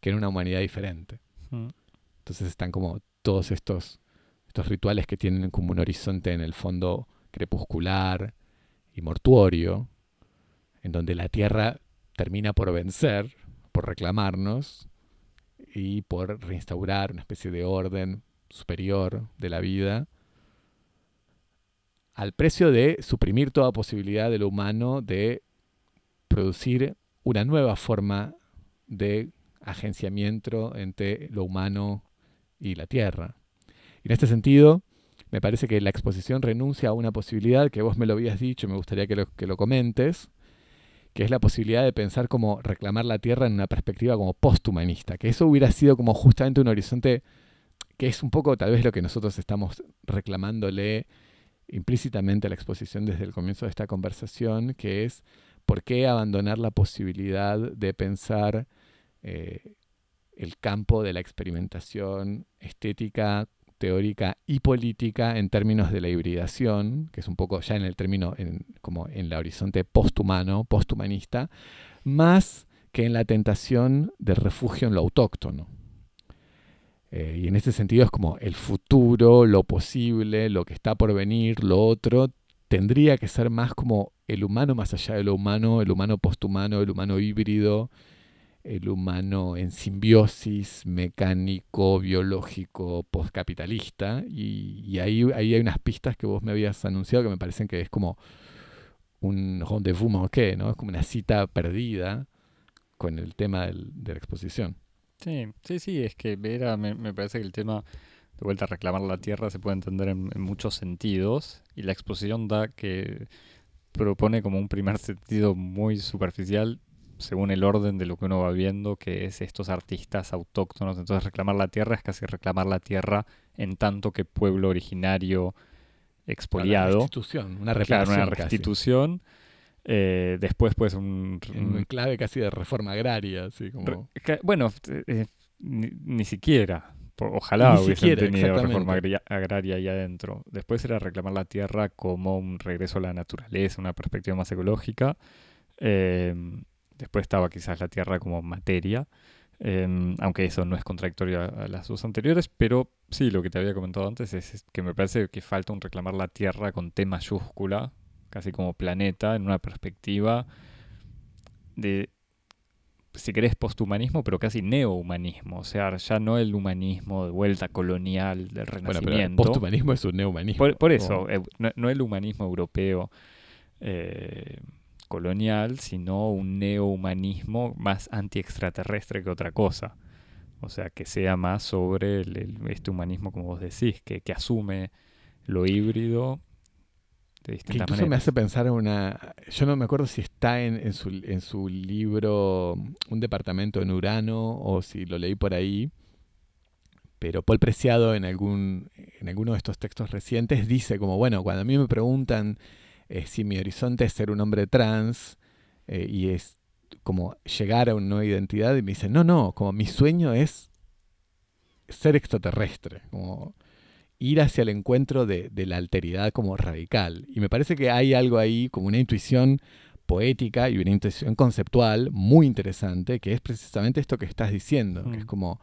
que en una humanidad diferente. Mm. Entonces están como todos estos, estos rituales que tienen como un horizonte en el fondo crepuscular y mortuorio, en donde la tierra termina por vencer, por reclamarnos y por reinstaurar una especie de orden superior de la vida, al precio de suprimir toda posibilidad de lo humano de producir una nueva forma de agenciamiento entre lo humano y la Tierra. En este sentido, me parece que la exposición renuncia a una posibilidad que vos me lo habías dicho, me gustaría que lo, que lo comentes, que es la posibilidad de pensar como reclamar la Tierra en una perspectiva como posthumanista, que eso hubiera sido como justamente un horizonte que es un poco tal vez lo que nosotros estamos reclamándole implícitamente a la exposición desde el comienzo de esta conversación, que es por qué abandonar la posibilidad de pensar eh, el campo de la experimentación estética, teórica y política en términos de la hibridación, que es un poco ya en el término, como en el horizonte posthumano, posthumanista, más que en la tentación del refugio en lo autóctono. Eh, y en ese sentido es como el futuro, lo posible, lo que está por venir, lo otro, tendría que ser más como el humano más allá de lo humano, el humano posthumano, el humano híbrido, el humano en simbiosis mecánico, biológico, postcapitalista. Y, y ahí, ahí, hay unas pistas que vos me habías anunciado que me parecen que es como un rendezvous manqué, ¿no? Es como una cita perdida con el tema del, de la exposición. Sí, sí, sí, es que era, me, me, parece que el tema de vuelta a reclamar la tierra se puede entender en, en muchos sentidos y la exposición da que propone como un primer sentido muy superficial según el orden de lo que uno va viendo, que es estos artistas autóctonos. Entonces reclamar la tierra es casi reclamar la tierra en tanto que pueblo originario expoliado. Una restitución, una reparación. una restitución. Eh, después pues un, clave casi de reforma agraria, así como... bueno, eh, ni, siquiera. Ojalá hubiesen tenido reforma agraria ahí adentro. Después era reclamar la tierra como un regreso a la naturaleza, una perspectiva más ecológica. Eh, Después estaba quizás la Tierra como materia, em, aunque eso no es contradictorio a, las dos anteriores, pero sí, lo que te había comentado antes es, que me parece que falta un reclamar la Tierra con T mayúscula, casi como planeta, en una perspectiva de, si querés, posthumanismo, pero casi neohumanismo. O sea, ya no el humanismo de vuelta colonial del renacimiento. Bueno, pero posthumanismo es un neohumanismo. Por, eso, eh, no, el humanismo europeo. Eh, colonial, sino un neohumanismo más anti-extraterrestre que otra cosa. O sea, que sea más sobre este humanismo, como vos decís, que, asume lo híbrido de distintas que incluso me hace pensar en una... Yo no me acuerdo si está en, su, en su libro Un departamento en Urano o si lo leí por ahí, pero Paul Preciado en, algún, en alguno de estos textos recientes dice como, bueno, cuando a mí me preguntan si mi horizonte es ser un hombre trans eh, y es como llegar a una nueva identidad y me dice, no, no, como mi sueño es ser extraterrestre, como ir hacia el encuentro de, la alteridad como radical. Y me parece que hay algo ahí, como una intuición poética y una intuición conceptual muy interesante, que es precisamente esto que estás diciendo, que es mm. como,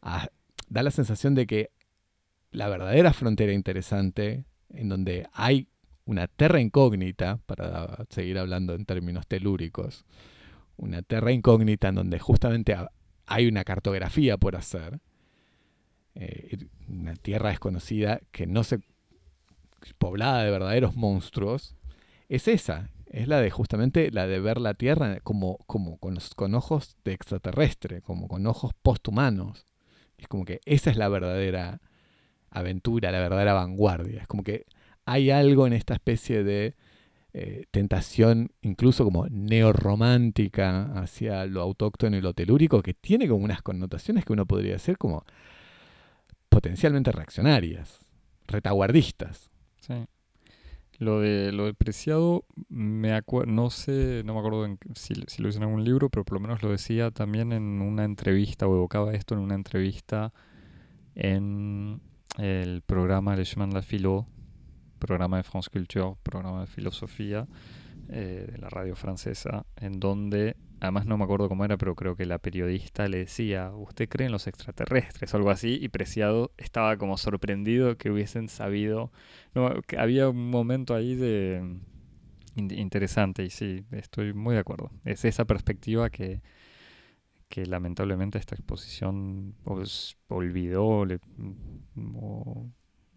ah, da la sensación de que la verdadera frontera interesante, en donde hay una terra incógnita, para seguir hablando en términos telúricos, una terra incógnita en donde justamente hay una cartografía por hacer, eh, una tierra desconocida que no se poblada de verdaderos monstruos, es esa, es la de justamente la de ver la Tierra como, como con, con ojos de extraterrestre, como con ojos posthumanos. Es como que esa es la verdadera aventura, la verdadera vanguardia. Es como que hay algo en esta especie de eh, tentación, incluso como neorromántica hacia lo autóctono y lo telúrico, que tiene como unas connotaciones que uno podría decir como potencialmente reaccionarias, retaguardistas. Sí. Lo de lo del preciado, me no sé, no me acuerdo si, lo hice en algún libro, pero por lo menos lo decía también en una entrevista, o evocaba esto en una entrevista en el programa Le Chemin la Philo, programa de France Culture, programa de filosofía eh, de la radio francesa, en donde además no me acuerdo cómo era, pero creo que la periodista le decía, ¿usted cree en los extraterrestres? o algo así, y Preciado estaba como sorprendido que hubiesen sabido, que había un momento ahí de interesante, y sí, estoy muy de acuerdo. Es esa perspectiva que, que lamentablemente esta exposición pues, olvidó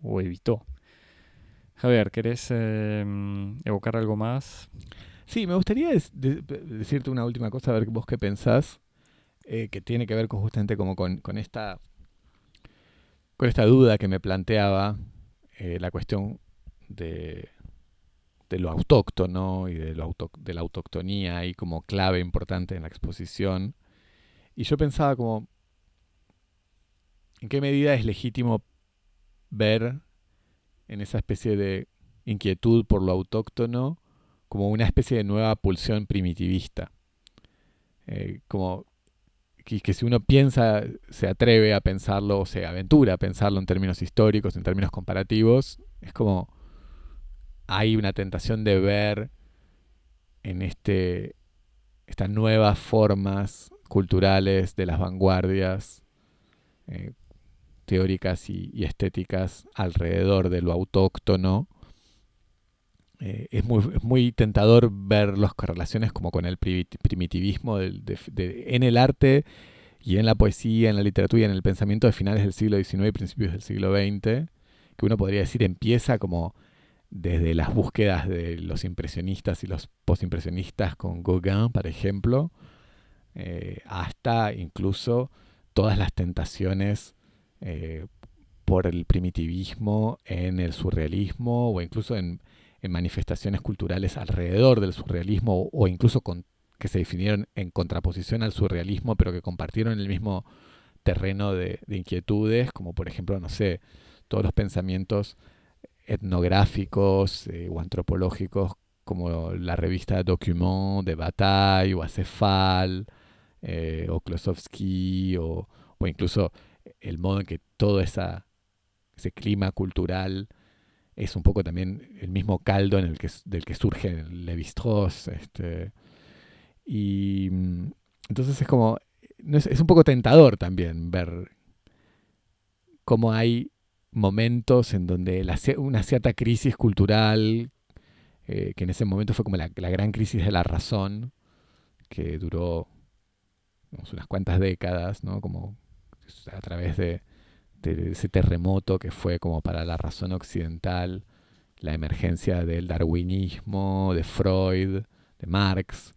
o, evitó. Javier, ¿querés em, evocar algo más? Sí, me gustaría decirte una última cosa, a ver vos qué pensás, eh, que tiene que ver con justamente como con, esta con esta duda que me planteaba eh, la cuestión de, lo autóctono y de, de la autoctonía ahí como clave importante en la exposición. Y yo pensaba como, ¿en qué medida es legítimo ver en esa especie de inquietud por lo autóctono como una especie de nueva pulsión primitivista. Eh, como que, si uno piensa, se atreve a pensarlo, o se aventura a pensarlo en términos históricos, en términos comparativos, es como hay una tentación de ver en este estas nuevas formas culturales de las vanguardias eh, teóricas y, estéticas alrededor de lo autóctono eh, es, muy, muy, tentador ver las correlaciones como con el primitivismo en el arte y en la poesía, en la literatura y en el pensamiento de finales del siglo XIX y principios del siglo XX, que uno podría decir empieza como desde las búsquedas de los impresionistas y los postimpresionistas con Gauguin, por ejemplo, eh, hasta incluso todas las tentaciones eh, por el primitivismo en el surrealismo o incluso en manifestaciones culturales alrededor del surrealismo o, incluso que se definieron en contraposición al surrealismo, pero que compartieron el mismo terreno de, inquietudes, como por ejemplo, no sé, todos los pensamientos etnográficos eh, o antropológicos como la revista Document de Bataille o Acefal eh, o Klosowski o, o, incluso el modo en que todo esa, ese clima cultural es un poco también el mismo caldo en el que, del que surge Levi-Strauss. Este, y mm, entonces es como, es, un poco tentador también ver cómo hay momentos en donde una cierta crisis cultural, eh, que en ese momento fue como la, gran crisis de la razón, que duró unas cuantas décadas, ¿no? como a través de ese terremoto que fue como para la razón occidental, la emergencia del darwinismo, de Freud, de Marx,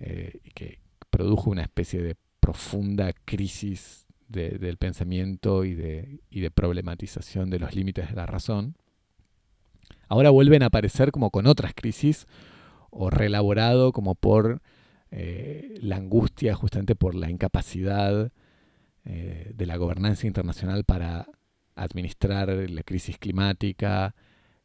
eh, y que produjo una especie de profunda crisis del pensamiento y de, de problematización de los límites de la razón. Ahora vuelven a aparecer como con otras crisis o relaborado como por eh, la angustia justamente por la incapacidad eh, de la gobernanza internacional para administrar la crisis climática,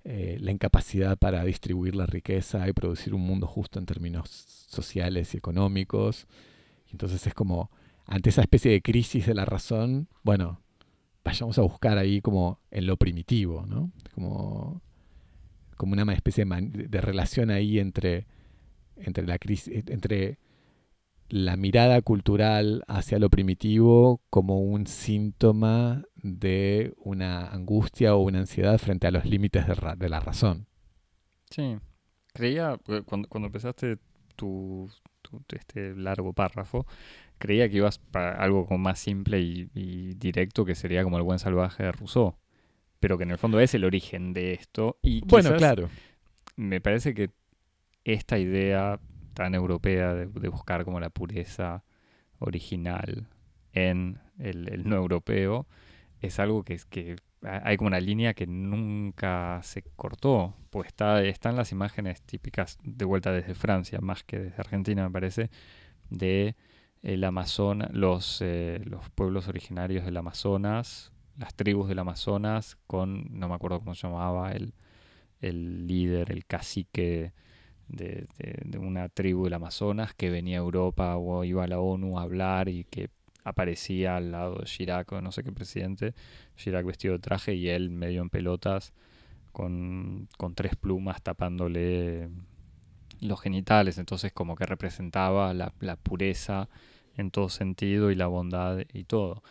eh, la incapacidad para distribuir la riqueza y producir un mundo justo en términos sociales y económicos. Entonces es como, ante esa especie de crisis de la razón, bueno, vayamos a buscar ahí como en lo primitivo, ¿no? Como, como una especie de, de relación ahí entre, entre la crisis, entre la mirada cultural hacia lo primitivo como un síntoma de una angustia o una ansiedad frente a los límites de, la razón. Sí, creía, eh, cuando, cuando empezaste tu, este largo párrafo, creía que ibas para algo como más simple y, directo que sería como el buen salvaje de Rousseau, pero que en el fondo es el origen de esto. Y bueno, claro. Me parece que esta idea tan europea de, buscar como la pureza original en el, no europeo, es algo que, es que hay como una línea que nunca se cortó, pues está, están las imágenes típicas de vuelta desde Francia, más que desde Argentina me parece, de el Amazonas, los, eh, los pueblos originarios del Amazonas, las tribus del Amazonas, con, no me acuerdo cómo se llamaba, el, el líder, el cacique de, una tribu del Amazonas que venía a Europa o iba a la ONU a hablar y que aparecía al lado de Chirac o no sé qué presidente, Chirac vestido de traje y él medio en pelotas con, tres plumas tapándole los genitales, entonces como que representaba la, pureza en todo sentido y la bondad y todo.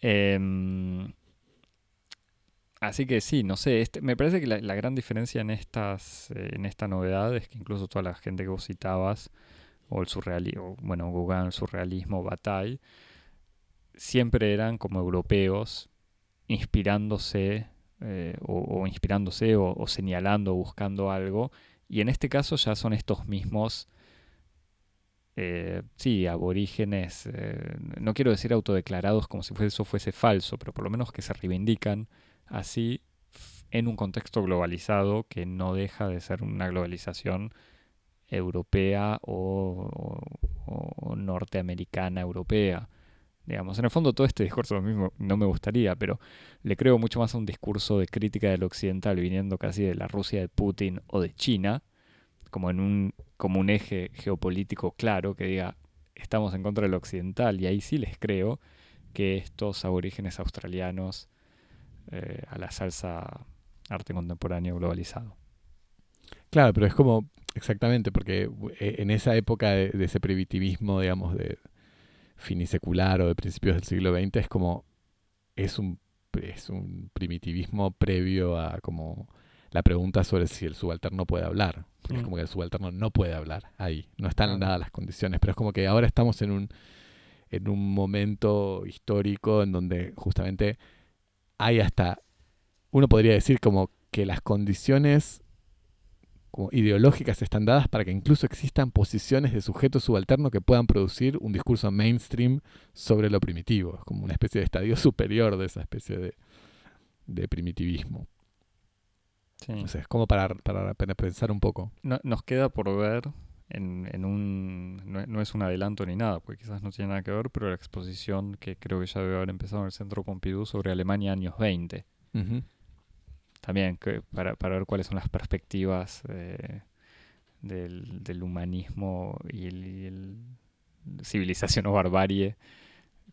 Em, Así que sí, no sé, este, me parece que la, gran diferencia en estas, eh, en esta novedad es que incluso toda la gente que vos citabas, o el surrealismo, bueno, Gauguin, el surrealismo, Bataille, siempre eran como europeos inspirándose eh, o, inspirándose o, señalando, buscando algo, y en este caso ya son estos mismos, eh, sí, aborígenes, no quiero decir autodeclarados como si eso fuese falso, pero por lo menos que se reivindican así en un contexto globalizado que no deja de ser una globalización europea o, norteamericana europea. Digamos, en el fondo todo este discurso mismo no me gustaría, pero le creo mucho más a un discurso de crítica del occidental viniendo casi de la Rusia de Putin o de China, como en un, como un eje geopolítico claro que diga estamos en contra del occidental y ahí sí les creo que estos aborígenes australianos eh, a la salsa arte contemporáneo globalizado. Claro, pero es como, exactamente, porque eh, en esa época de, ese primitivismo, digamos, de finisecular o de principios del siglo XX, es como, es un, es un primitivismo previo a como la pregunta sobre si el subalterno puede hablar. Es mm. como que el subalterno no puede hablar ahí, no están dadas las condiciones, pero es como que ahora estamos en un, en un momento histórico en donde justamente hay hasta, uno podría decir como que las condiciones ideológicas están dadas para que incluso existan posiciones de sujeto subalterno que puedan producir un discurso mainstream sobre lo primitivo. Es como una especie de estadio superior de esa especie de, primitivismo. Sí. es como para, para, pensar un poco. nos queda por ver en, un... No, es un adelanto ni nada, porque quizás no tiene nada que ver, pero la exposición que creo que ya debe haber empezado en el Centro Pompidou sobre Alemania años 20. También que, para, para, ver cuáles son las perspectivas eh, del, del, humanismo y el, civilización o barbarie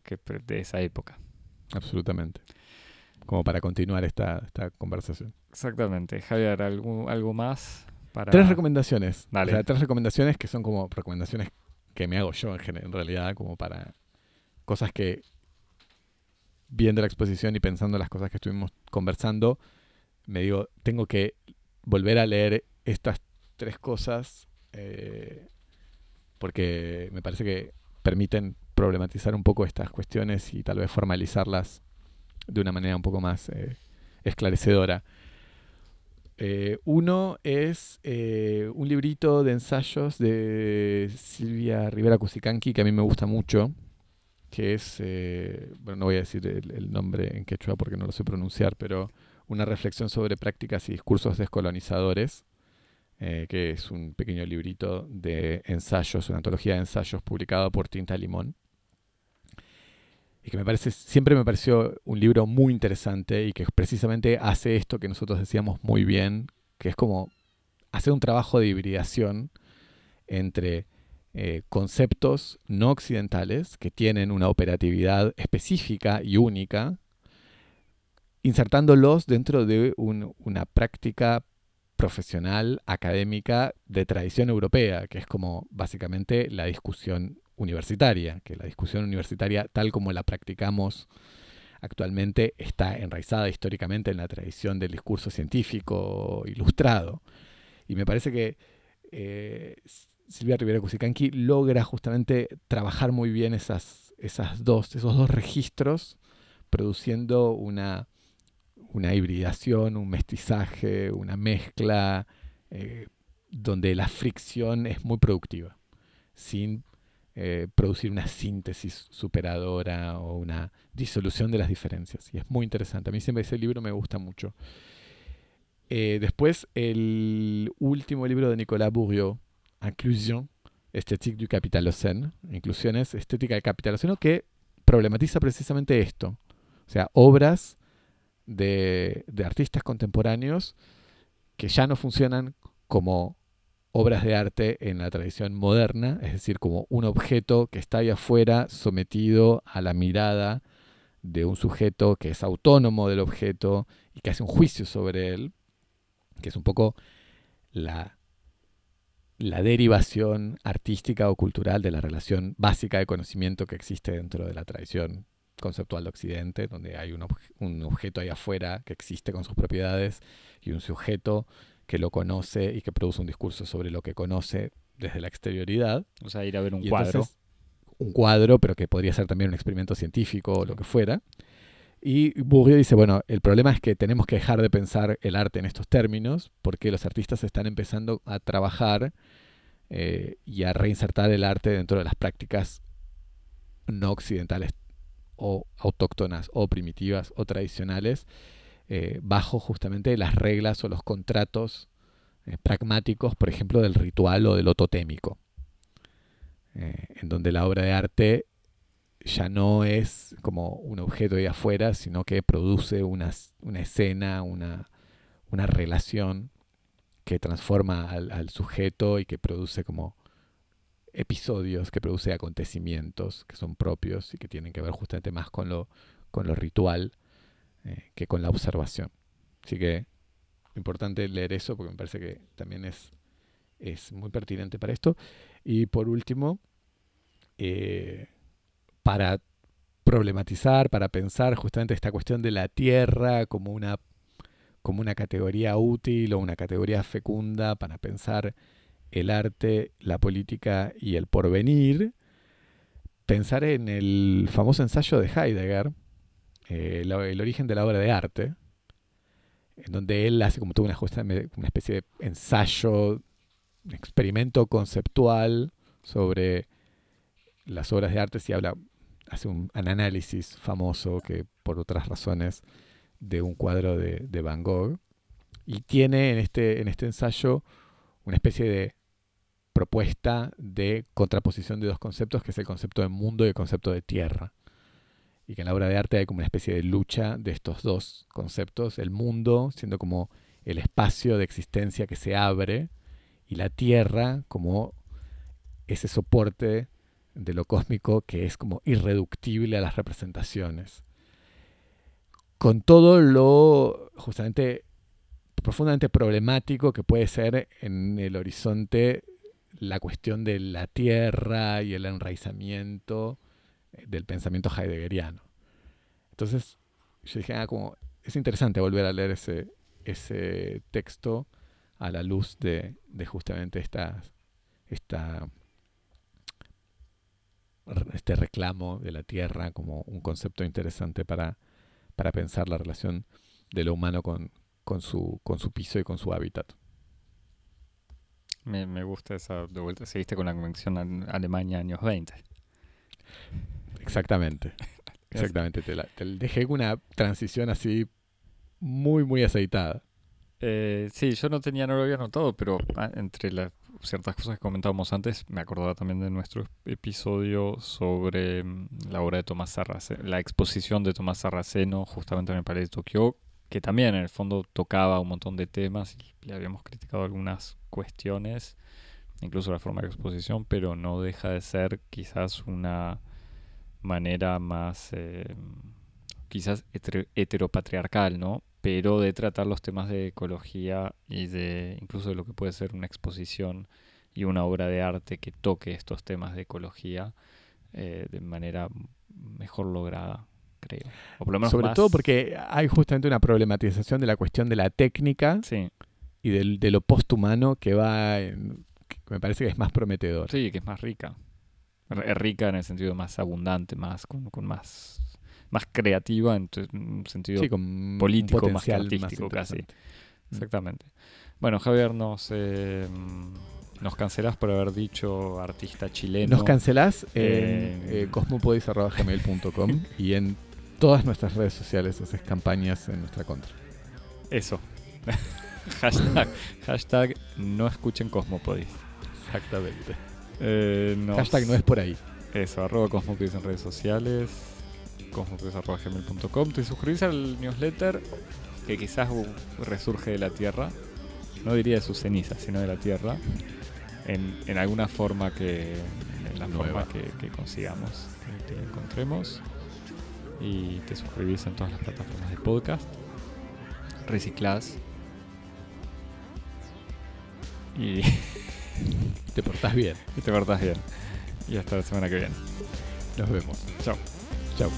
que, de esa época. Absolutamente. Como para continuar esta, esta conversación. Exactamente. Javier, ¿algo, algo más? Tres recomendaciones. O sea, tres recomendaciones que son como recomendaciones que me hago yo en, en realidad, como para cosas que viendo la exposición y pensando las cosas que estuvimos conversando, me digo, tengo que volver a leer estas tres cosas eh, porque me parece que permiten problematizar un poco estas cuestiones y tal vez formalizarlas de una manera un poco más eh, esclarecedora. Eh, uno es eh, un librito de ensayos de Silvia Rivera Cusicanqui que a mí me gusta mucho, que es, eh, bueno, no voy a decir el, nombre en quechua porque no lo sé pronunciar, pero una reflexión sobre prácticas y discursos descolonizadores, que es un pequeño librito de ensayos, una antología de ensayos publicado por Tinta Limón. Y que me parece, siempre me pareció un libro muy interesante y que precisamente hace esto que nosotros decíamos muy bien, que es como hacer un trabajo de hibridación entre eh, conceptos no occidentales que tienen una operatividad específica y única, insertándolos dentro de una práctica profesional, académica, de tradición europea, que es como básicamente la discusión universitaria, que la discusión universitaria tal como la practicamos actualmente está enraizada históricamente en la tradición del discurso científico ilustrado. Y me parece que eh, Silvia Rivera Cusicanqui logra justamente trabajar muy bien esas, esas dos, esos dos registros, produciendo una, una hibridación, un mestizaje, una mezcla, eh, donde la fricción es muy productiva, sin eh, producir una síntesis superadora o una disolución de las diferencias. Y es muy interesante. A mí siempre ese libro me gusta mucho. Eh, después, el último libro de Nicolas Bourriot, Inclusion, Esthétique du Capitalocène, Inclusiones, Estética del Capitaloceno, que problematiza precisamente esto. O sea, obras de artistas contemporáneos que ya no funcionan como obras de arte en la tradición moderna, es decir, como un objeto que está ahí afuera sometido a la mirada de un sujeto que es autónomo del objeto y que hace un juicio sobre él, que es un poco la, la derivación artística o cultural de la relación básica de conocimiento que existe dentro de la tradición conceptual de Occidente, donde hay un, un objeto ahí afuera que existe con sus propiedades y un sujeto que lo conoce y que produce un discurso sobre lo que conoce desde la exterioridad. O sea, ir a ver un cuadro. un cuadro, pero que podría ser también un experimento científico o lo que fuera. Y Bourdieu dice, bueno, el problema es que tenemos que dejar de pensar el arte en estos términos, porque los artistas están empezando a trabajar eh, y a reinsertar el arte dentro de las prácticas no occidentales o autóctonas o primitivas o tradicionales eh, bajo justamente las reglas o los contratos eh, pragmáticos, por ejemplo, del ritual o del totémico, eh, en donde la obra de arte ya no es como un objeto de afuera, sino que produce una, escena, una, relación que transforma al, sujeto y que produce como episodios, que produce acontecimientos que son propios y que tienen que ver justamente más con lo, con lo ritual eh, que con la observación. Así que importante leer eso porque me parece que también es, es muy pertinente para esto. Y por último, eh, para problematizar, para pensar justamente esta cuestión de la tierra como una, como una categoría útil o una categoría fecunda para pensar el arte, la política y el porvenir, pensar en el famoso ensayo de Heidegger, eh, el origen de la obra de arte, en donde él hace como toda una, especie de ensayo, experimento conceptual sobre las obras de arte, y habla, hace un, análisis famoso que por otras razones de un cuadro de, de, Van Gogh, y tiene en este, en este ensayo una especie de propuesta de contraposición de dos conceptos, que es el concepto de mundo y el concepto de tierra y que en la obra de arte hay como una especie de lucha de estos dos conceptos, el mundo siendo como el espacio de existencia que se abre y la tierra como ese soporte de lo cósmico que es como irreductible a las representaciones. Con todo lo justamente profundamente problemático que puede ser en el horizonte la cuestión de la tierra y el enraizamiento del pensamiento heideggeriano. Entonces, yo dije, ah, como, es interesante volver a leer ese, ese texto a la luz de, justamente esta, esta, este reclamo de la tierra como un concepto interesante para, para pensar la relación de lo humano con, con, su, con su piso y con su hábitat. Me, me gusta esa de vuelta. Seguiste con la convención Alemania años 20. Exactamente. Exactamente. Te, la, dejé una transición así muy, muy aceitada. Eh, sí, yo no tenía, no lo había notado, pero ah, entre la, ciertas cosas que comentábamos antes, me acordaba también de nuestro episodio sobre mm, la obra de Tomás Sarraceno, la exposición de Tomás Sarraceno justamente en el Palais de Tokio, que también en el fondo tocaba un montón de temas y le habíamos criticado algunas cuestiones, incluso la forma de exposición, pero no deja de ser quizás una manera más, eh, quizás heteropatriarcal, ¿no? Pero de tratar los temas de ecología y de incluso de lo que puede ser una exposición y una obra de arte que toque estos temas de ecología eh, de manera mejor lograda, creo. Sobre todo porque hay justamente una problematización de la cuestión de la técnica y del, de lo posthumano que va, me parece que es más prometedor. Sí, que es más rica. Es rica en el sentido más abundante, más con, con más más creativa en un sentido político, más artístico casi. Mm. Exactamente. Bueno, Javier, nos, eh, nos cancelás por haber dicho artista chileno. Nos cancelás en eh, eh y en todas nuestras redes sociales haces campañas en nuestra contra. Eso. hashtag, hashtag no escuchen Cosmopodis. Exactamente. Eh, hashtag no es por ahí. Eso, arroba Cosmopodis en redes sociales cosmopodis.gmail.com Te suscribís al newsletter que quizás resurge de la Tierra. No diría de sus cenizas, sino de la Tierra. En, en alguna forma que. En la forma que, que consigamos, que, encontremos. Y te suscribís en todas las plataformas de podcast. Reciclás. Y. te portás bien. Y te portás bien. Y hasta la semana que viene. Nos vemos. Chao. Chao.